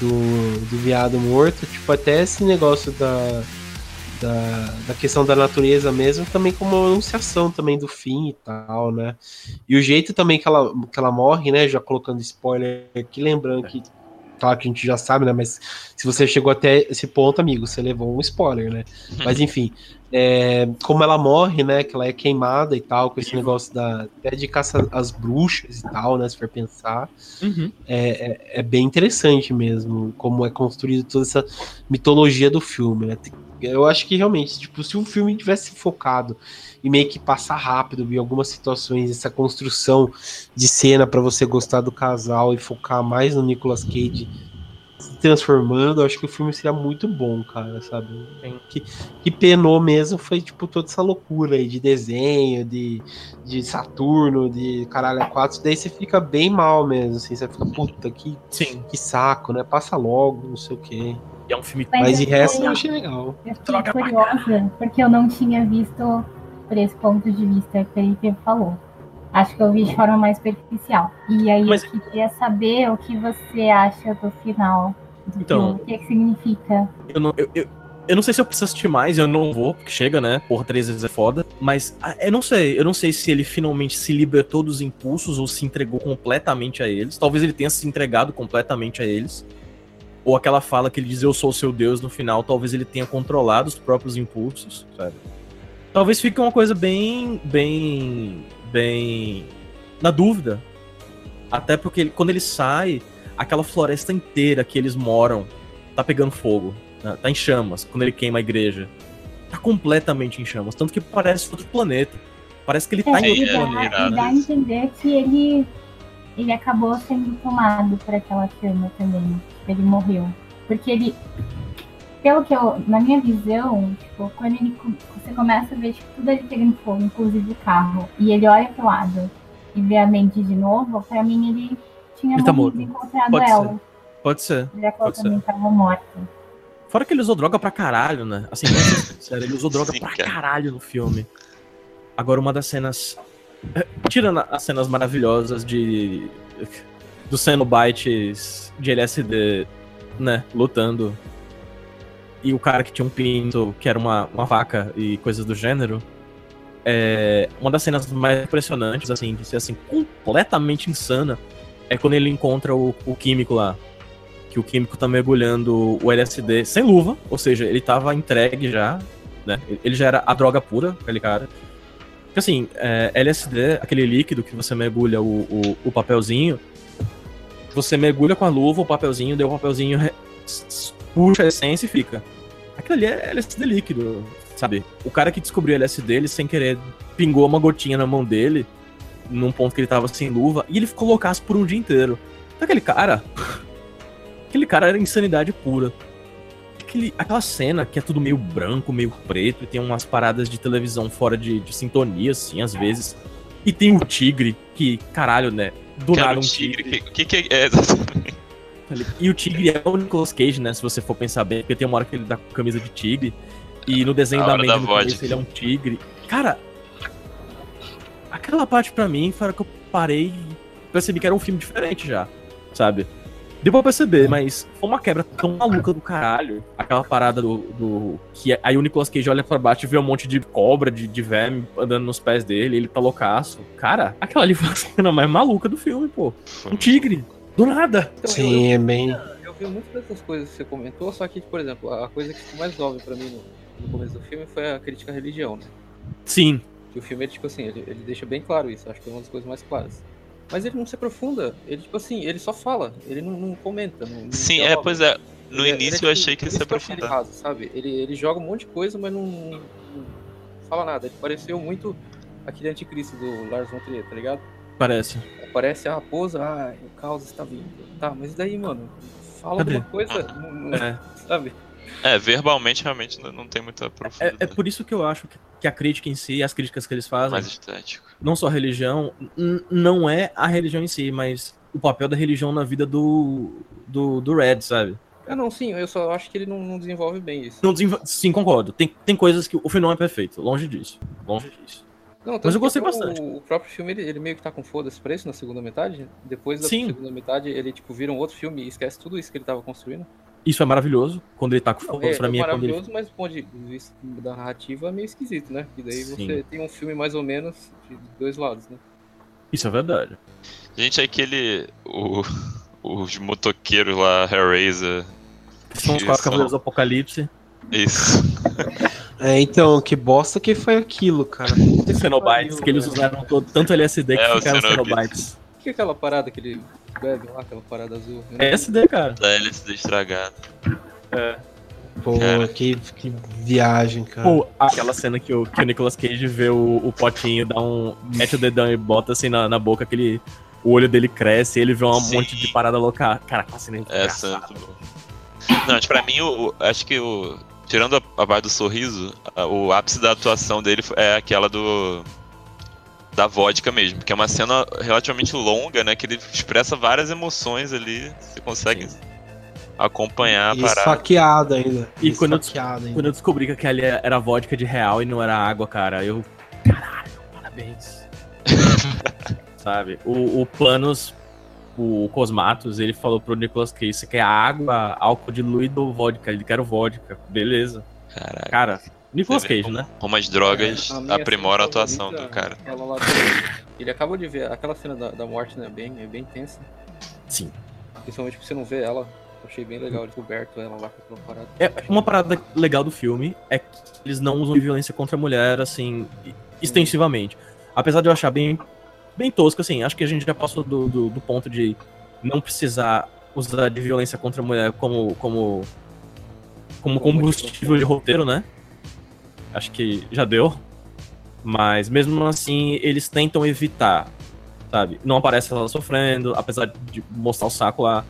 do, do viado morto, tipo, até esse negócio da, da, da questão da natureza mesmo, também como uma anunciação também do fim e tal, né? E o jeito também que ela, que ela morre, né? Já colocando spoiler aqui, lembrando que claro que a gente já sabe, né? Mas se você chegou até esse ponto, amigo, você levou um spoiler, né? Uhum. Mas enfim, é, como ela morre, né? Que ela é queimada e tal, com esse negócio da até de caça às bruxas e tal, né? Se for pensar, uhum. é, é, é, bem interessante mesmo como é construído toda essa mitologia do filme. Né? Eu acho que realmente, tipo, se o filme tivesse focado e meio que passar rápido em algumas situações, essa construção de cena para você gostar do casal e focar mais no Nicolas Cage se transformando, acho que o filme seria muito bom, cara, sabe? Que, que penou mesmo foi, tipo, toda essa loucura aí de desenho, de, de Saturno, de caralho, a quatro, daí você fica bem mal mesmo, assim, você fica, puta, que, Sim. que saco, né? Passa logo, não sei o quê. É um filme Mas, Mas de resto eu achei legal. Eu fiquei curiosa, porque eu não tinha visto por esse ponto de vista que ele falou. Acho que eu vi de forma mais superficial. E aí Mas... eu queria saber o que você acha do final. Do então, filme, o que, é que significa. Eu não, eu, eu, eu não sei se eu preciso assistir mais, eu não vou, porque chega, né? Porra, três vezes é foda. Mas ah, eu não sei, eu não sei se ele finalmente se libertou dos impulsos ou se entregou completamente a eles. Talvez ele tenha se entregado completamente a eles. Ou aquela fala que ele diz eu sou o seu Deus no final, talvez ele tenha controlado os próprios impulsos, sabe? talvez fique uma coisa bem, bem, bem na dúvida. Até porque ele, quando ele sai, aquela floresta inteira que eles moram tá pegando fogo, né? tá em chamas. Quando ele queima a igreja, tá completamente em chamas, tanto que parece outro planeta. Parece que ele tá é, em outro dá, planeta. dá a entender que ele ele acabou sendo tomado por aquela chama também. Ele morreu. Porque ele pelo que eu, na minha visão, tipo, quando ele, você começa a ver tipo, tudo ele pegando fogo, inclusive o carro, e ele olha pro lado e vê a Mandy de novo, pra mim ele tinha ele tá morto. encontrado Pode ela. Ser. Pode ser. Já que ela também tava morta. Fora que ele usou droga pra caralho, né? Assim, sério, ele usou droga Sim, pra caralho no filme. Agora, uma das cenas. Eh, tirando as cenas maravilhosas de. Dos Cenobites de LSD, né? Lutando e o cara que tinha um pinto, que era uma, uma vaca e coisas do gênero. É, uma das cenas mais impressionantes, assim, de ser assim, completamente insana, é quando ele encontra o, o químico lá. Que o químico tá mergulhando o LSD sem luva, ou seja, ele tava entregue já, né? Ele já era a droga pura, aquele cara. Porque assim, é, LSD, aquele líquido que você mergulha o, o, o, papelzinho, você mergulha com a luva o papelzinho, deu o papelzinho, puxa a essência e fica. Aquilo ali é LSD líquido, sabe? O cara que descobriu LSD, ele sem querer pingou uma gotinha na mão dele, num ponto que ele tava sem luva, e ele ficou loucaço por um dia inteiro. Então, aquele cara. aquele cara era insanidade pura. Aquele, aquela cena que é tudo meio branco, meio preto, e tem umas paradas de televisão fora de, de sintonia, assim, às vezes. E tem o tigre, que, caralho, né? Do nada um tigre. tigre. O que, que, que é exatamente? E o tigre é o Nicolas Cage, né? Se você for pensar bem, porque tem uma hora que ele dá com camisa de tigre. E no desenho A da Mandy no começo ele é um tigre. Cara, aquela parte pra mim foi que eu parei e percebi que era um filme diferente já, sabe? Deu pra perceber, mas foi uma quebra tão maluca do caralho. Aquela parada do. do que aí o Nicolas Cage olha pra baixo e vê um monte de cobra, de, de verme andando nos pés dele, ele tá loucaço. Cara, aquela ali foi a cena mais maluca do filme, pô. Um tigre. Do nada. Então, eu- Sim, é bem. Eu vi muitas dessas coisas que você comentou, só que, por exemplo, a coisa que ficou mais óbvia pra mim no, no começo do filme foi a crítica à religião, né? Sim. Que o filme, ele, tipo assim, ele, ele deixa bem claro isso, acho que é uma das coisas mais claras. Mas ele não se aprofunda, ele, tipo assim, ele só fala, ele não, não comenta. Não, não Sim, é, pois é. No Ele é- início ele eu é, achei que por se isso eu achei ele aprofundar. raso, sabe? Ele, ele joga um monte de coisa, mas não, não fala nada. Ele pareceu muito aquele anticristo do Lars von Trier, tá ligado? Parece. Aparece a raposa, ah, o caos está vindo. Tá, mas e daí, mano? Fala Cadê? alguma coisa, não- não- É. sabe? É, verbalmente realmente não- tem muita É, profundidade. é por isso que eu acho que- que a crítica em si, as críticas que eles fazem, mais estético. não só a religião, não é a religião em si, mas o papel da religião na vida do, do, do Red, sabe? Ah, não, sim, eu só acho que ele não, não desenvolve bem isso. Não desenvol- Sim, concordo. Tem, tem coisas que o filme não é perfeito, longe disso. Longe disso. Não, Mas eu gostei o- bastante. O próprio filme, ele, ele meio que tá com foda-se pra isso na segunda metade. Depois da Sim. segunda metade, ele, tipo, vira um outro filme e esquece tudo isso que ele tava construindo. Isso é maravilhoso, quando ele tá com Não, fogo, é, pra é mim é quando ele... maravilhoso, mas do ponto de vista da narrativa é meio esquisito, né? E daí Sim. você tem um filme mais ou menos de dois lados, né? Isso é verdade. Gente, aquele. O, os motoqueiros lá, Hellraiser. São os quatro cavaleiros do apocalipse. Isso. É, então, que bosta que foi aquilo, cara. Cenobites, que eles usaram todo, tanto LSD que É, ficaram Cenobites. Que é aquela parada que ele bebe lá, aquela parada azul? É LSD, cara. Da LSD estragada. Pô, Cara. que, que viagem, cara. Pô, aquela cena que o, que o Nicolas Cage vê o, o potinho, dá um. mete o dedão e bota assim na, na boca, aquele. O olho dele cresce, ele vê um Sim. monte de parada louca. Cara, aquela cena é é bom. Não, mas pra mim, o, o- acho que o. Tirando a, a parte do sorriso, a- o ápice da atuação dele é aquela do. Da vodka mesmo, que é uma cena relativamente longa, né? Que ele expressa várias emoções ali. Você consegue acompanhar e a parada. ainda. E quando eu- ainda. Quando eu descobri que aquela era vodka de real e não era água, cara, eu. Caralho, parabéns. Sabe? O, o Planos, o Cosmatos, ele falou pro Nicolas Cage: você quer água, álcool diluído ou vodka? Ele quer vodka. Beleza. Caraca. Cara, Nicolas Cage, né? Como as drogas É, a minha aprimoram a atuação do cara. é lá do- Ele acabou de ver aquela cena da, da morte, né? Bem, é bem tensa. Sim. Principalmente porque você não vê ela. Eu achei bem legal, descoberto ela lá com aquela parada. É, uma parada legal do filme é que eles não usam violência contra a mulher, assim, extensivamente. Apesar de eu achar bem, bem tosco, assim, acho que a gente já passou do, do, do ponto de não precisar usar de violência contra a mulher como, como, como combustível de roteiro, né? Acho que já deu. Mas mesmo assim, eles tentam evitar, sabe? Não aparece ela sofrendo, apesar de mostrar o saco lá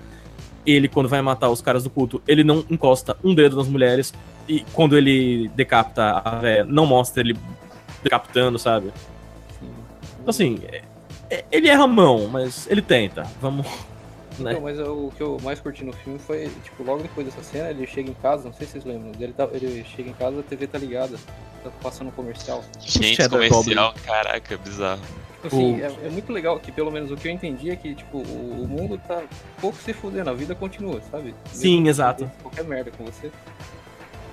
ele, quando vai matar os caras do culto, ele não encosta um dedo nas mulheres. E quando ele decapita a véia, não mostra ele decapitando, sabe? Assim. Então, assim, é- é- ele erra a mão, mas ele tenta. Vamos. Né? Então, mas eu- o que eu mais curti no filme foi, tipo, logo depois dessa cena, ele chega em casa, não sei se vocês lembram, ele, tá, ele chega em casa, a TV tá ligada, tá passando um comercial. Gente, Cheddar comercial, caraca, bizarro. Tipo assim, é, é muito legal que pelo menos o que eu entendi é que, tipo, o, o mundo tá pouco se fudendo, a vida continua, sabe? Sim, Mesmo exato. que Qualquer merda com você.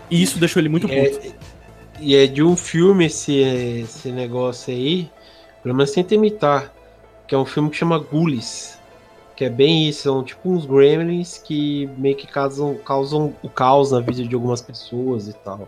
E isso deixou ele muito E é- puto. E é de um filme esse, esse negócio aí, pelo menos tenta imitar, que é um filme que chama Ghoulies, que é bem isso, são tipo uns gremlins que meio que causam, causam o caos na vida de algumas pessoas e tal.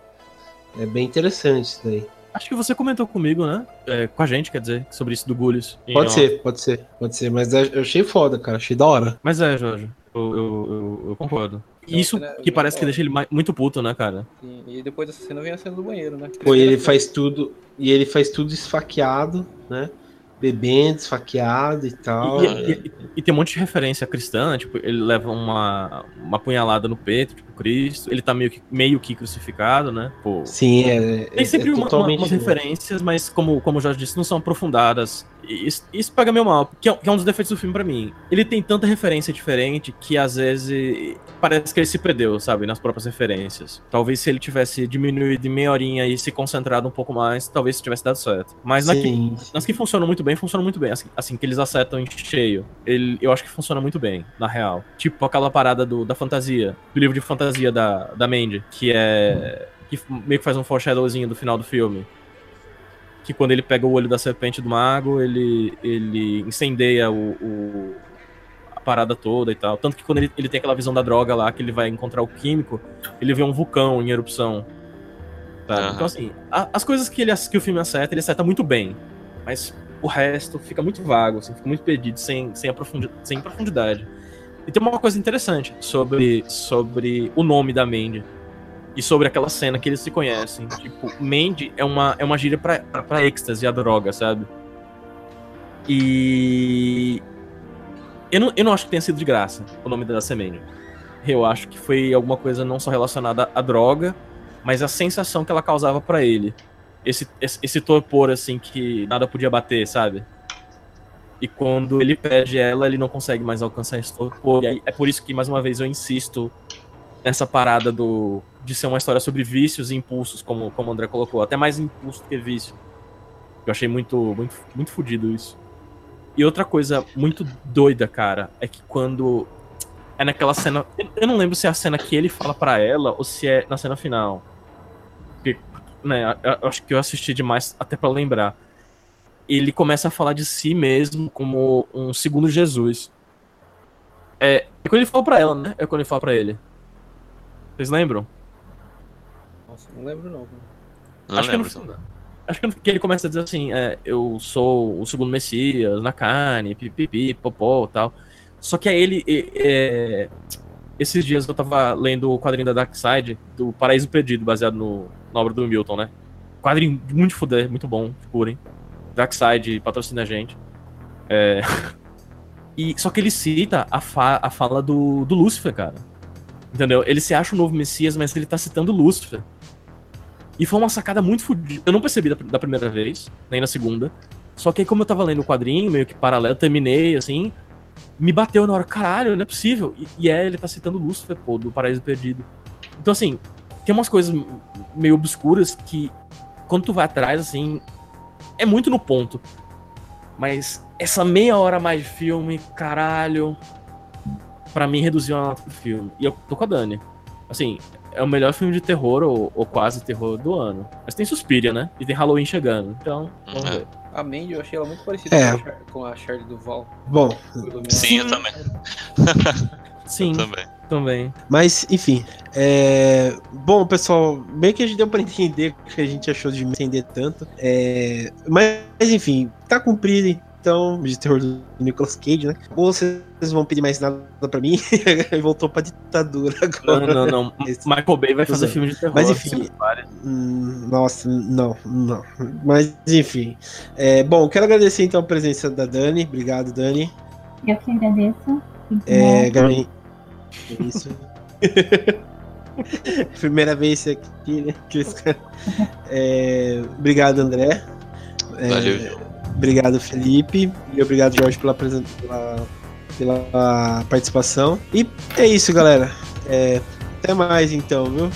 É bem interessante isso daí. Acho que você comentou comigo, né? É, com a gente, quer dizer, sobre isso do Gullius. Pode ser, pode ser, pode ser. Mas eu achei foda, cara. Achei da hora. Mas é, Jorge. Eu, eu, eu, eu concordo. Isso que parece que deixa ele muito puto, né, cara? Sim, e depois dessa cena vem a cena do banheiro, né? Pô, ele faz tudo. E ele faz tudo esfaqueado, né? Bebendo, esfaqueado e tal. E, e, e, e, tem um monte de referência cristã, né? tipo, ele leva uma, uma punhalada no peito, tipo, Cristo, ele tá meio que, meio que crucificado, né? Pô, Sim, é. Tem sempre é uma, uma, umas referências, mas como, como o Jorge disse, não são aprofundadas. Isso, isso pega meu mal, que é, que é, um dos defeitos do filme para mim. Ele tem tanta referência diferente que às vezes parece que ele se perdeu, sabe, nas próprias referências. Talvez se ele tivesse diminuído em meia horinha e se concentrado um pouco mais, talvez tivesse dado certo. Mas que, nas que funcionam muito bem, funcionam muito bem. Assim, assim, que eles acertam em cheio. Ele, eu acho que funciona muito bem, na real. Tipo aquela parada do, da fantasia, do livro de fantasia da, da Mandy, que é. que meio que faz um foreshadowzinho do final do filme que quando ele pega o olho da serpente do mago, ele, ele incendeia o, o, a parada toda e tal. Tanto que quando ele, ele tem aquela visão da droga lá, que ele vai encontrar o químico, ele vê um vulcão em erupção. Uhum. Então, assim, a, as coisas que, ele, que o filme acerta, ele acerta muito bem. Mas o resto fica muito vago, assim, fica muito perdido, sem, sem, profundidade, sem profundidade. E tem uma coisa interessante sobre, sobre o nome da Mandy e sobre aquela cena que eles se conhecem. Tipo, Mandy é uma, é uma gíria pra, pra, pra êxtase, a droga, sabe? E. Eu não, eu não acho que tenha sido de graça o nome da semente. Eu acho que foi alguma coisa não só relacionada à droga, mas a sensação que ela causava para ele. Esse, esse, esse torpor, assim, que nada podia bater, sabe? E quando ele perde ela, ele não consegue mais alcançar esse torpor. E aí, é por isso que, mais uma vez, eu insisto nessa parada do de ser uma história sobre vícios e impulsos, como, como o André colocou. Até mais impulso do que vício. Eu achei muito, muito, muito fodido isso. E outra coisa muito doida, cara, é que quando. É naquela cena. Eu não lembro se é a cena que ele fala para ela ou se é na cena final. Né, eu acho que eu assisti demais até para lembrar. Ele começa a falar de si mesmo como um segundo Jesus. É, é quando ele fala pra ela, né? É quando ele fala pra ele. Vocês lembram? Nossa, não lembro não. Não acho lembro. Que no, acho que ele começa a dizer assim, é, eu sou o segundo Messias, na carne, pipipi, popó tal. Só que aí ele. É, esses dias eu tava lendo o quadrinho da Dark Side, do Paraíso Perdido, baseado no, na obra do Milton, né? Quadrinho muito fuder, muito bom, procurem. Dark Side patrocina a gente. É... E, só que ele cita a, fa a fala do, do Lúcifer, cara. Entendeu? Ele se acha o novo Messias, mas ele tá citando Lúcifer. E foi uma sacada muito fodida. Eu não percebi da, da, primeira vez, nem na segunda. Só que aí, como eu tava lendo o quadrinho, meio que paralelo, terminei, assim, me bateu na hora, caralho, não é possível. E, e é, ele tá citando Lúcifer, pô, do Paraíso Perdido. Então, assim, tem umas coisas meio obscuras que, quando tu vai atrás, assim, é muito no ponto. Mas essa meia hora mais de filme, caralho, pra mim reduziu a nota do filme. E eu tô com a Dani. Assim, é o melhor filme de terror, ou, ou, quase terror do ano. Mas tem Suspiria, né? E tem Halloween chegando. Então, vamos é. ver. A Mandy eu achei ela muito parecida é. com, a Char com a Charlie Duval. Bom. Sim, eu também. Sim, eu também. Também. Mas, enfim. É... Bom, pessoal, bem que a gente deu pra entender o que a gente achou de me entender tanto. É... Mas, enfim, tá cumprido então, de terror do Nicolas Cage, né? Ou vocês vão pedir mais nada pra mim e voltou pra ditadura agora. Não, não, não. Michael Bay vai fazer filme de terror. Mas enfim. Hum, nossa, não, não. Mas enfim. É, bom, quero agradecer então a presença da Dani. Obrigado, Dani. Eu que agradeço. É, Gabi. Isso. Primeira vez aqui, né? É, obrigado, André. É, Valeu. Obrigado, Felipe. E obrigado, Jorge, pela, pela, pela participação. E é isso, galera. É, até mais então, viu?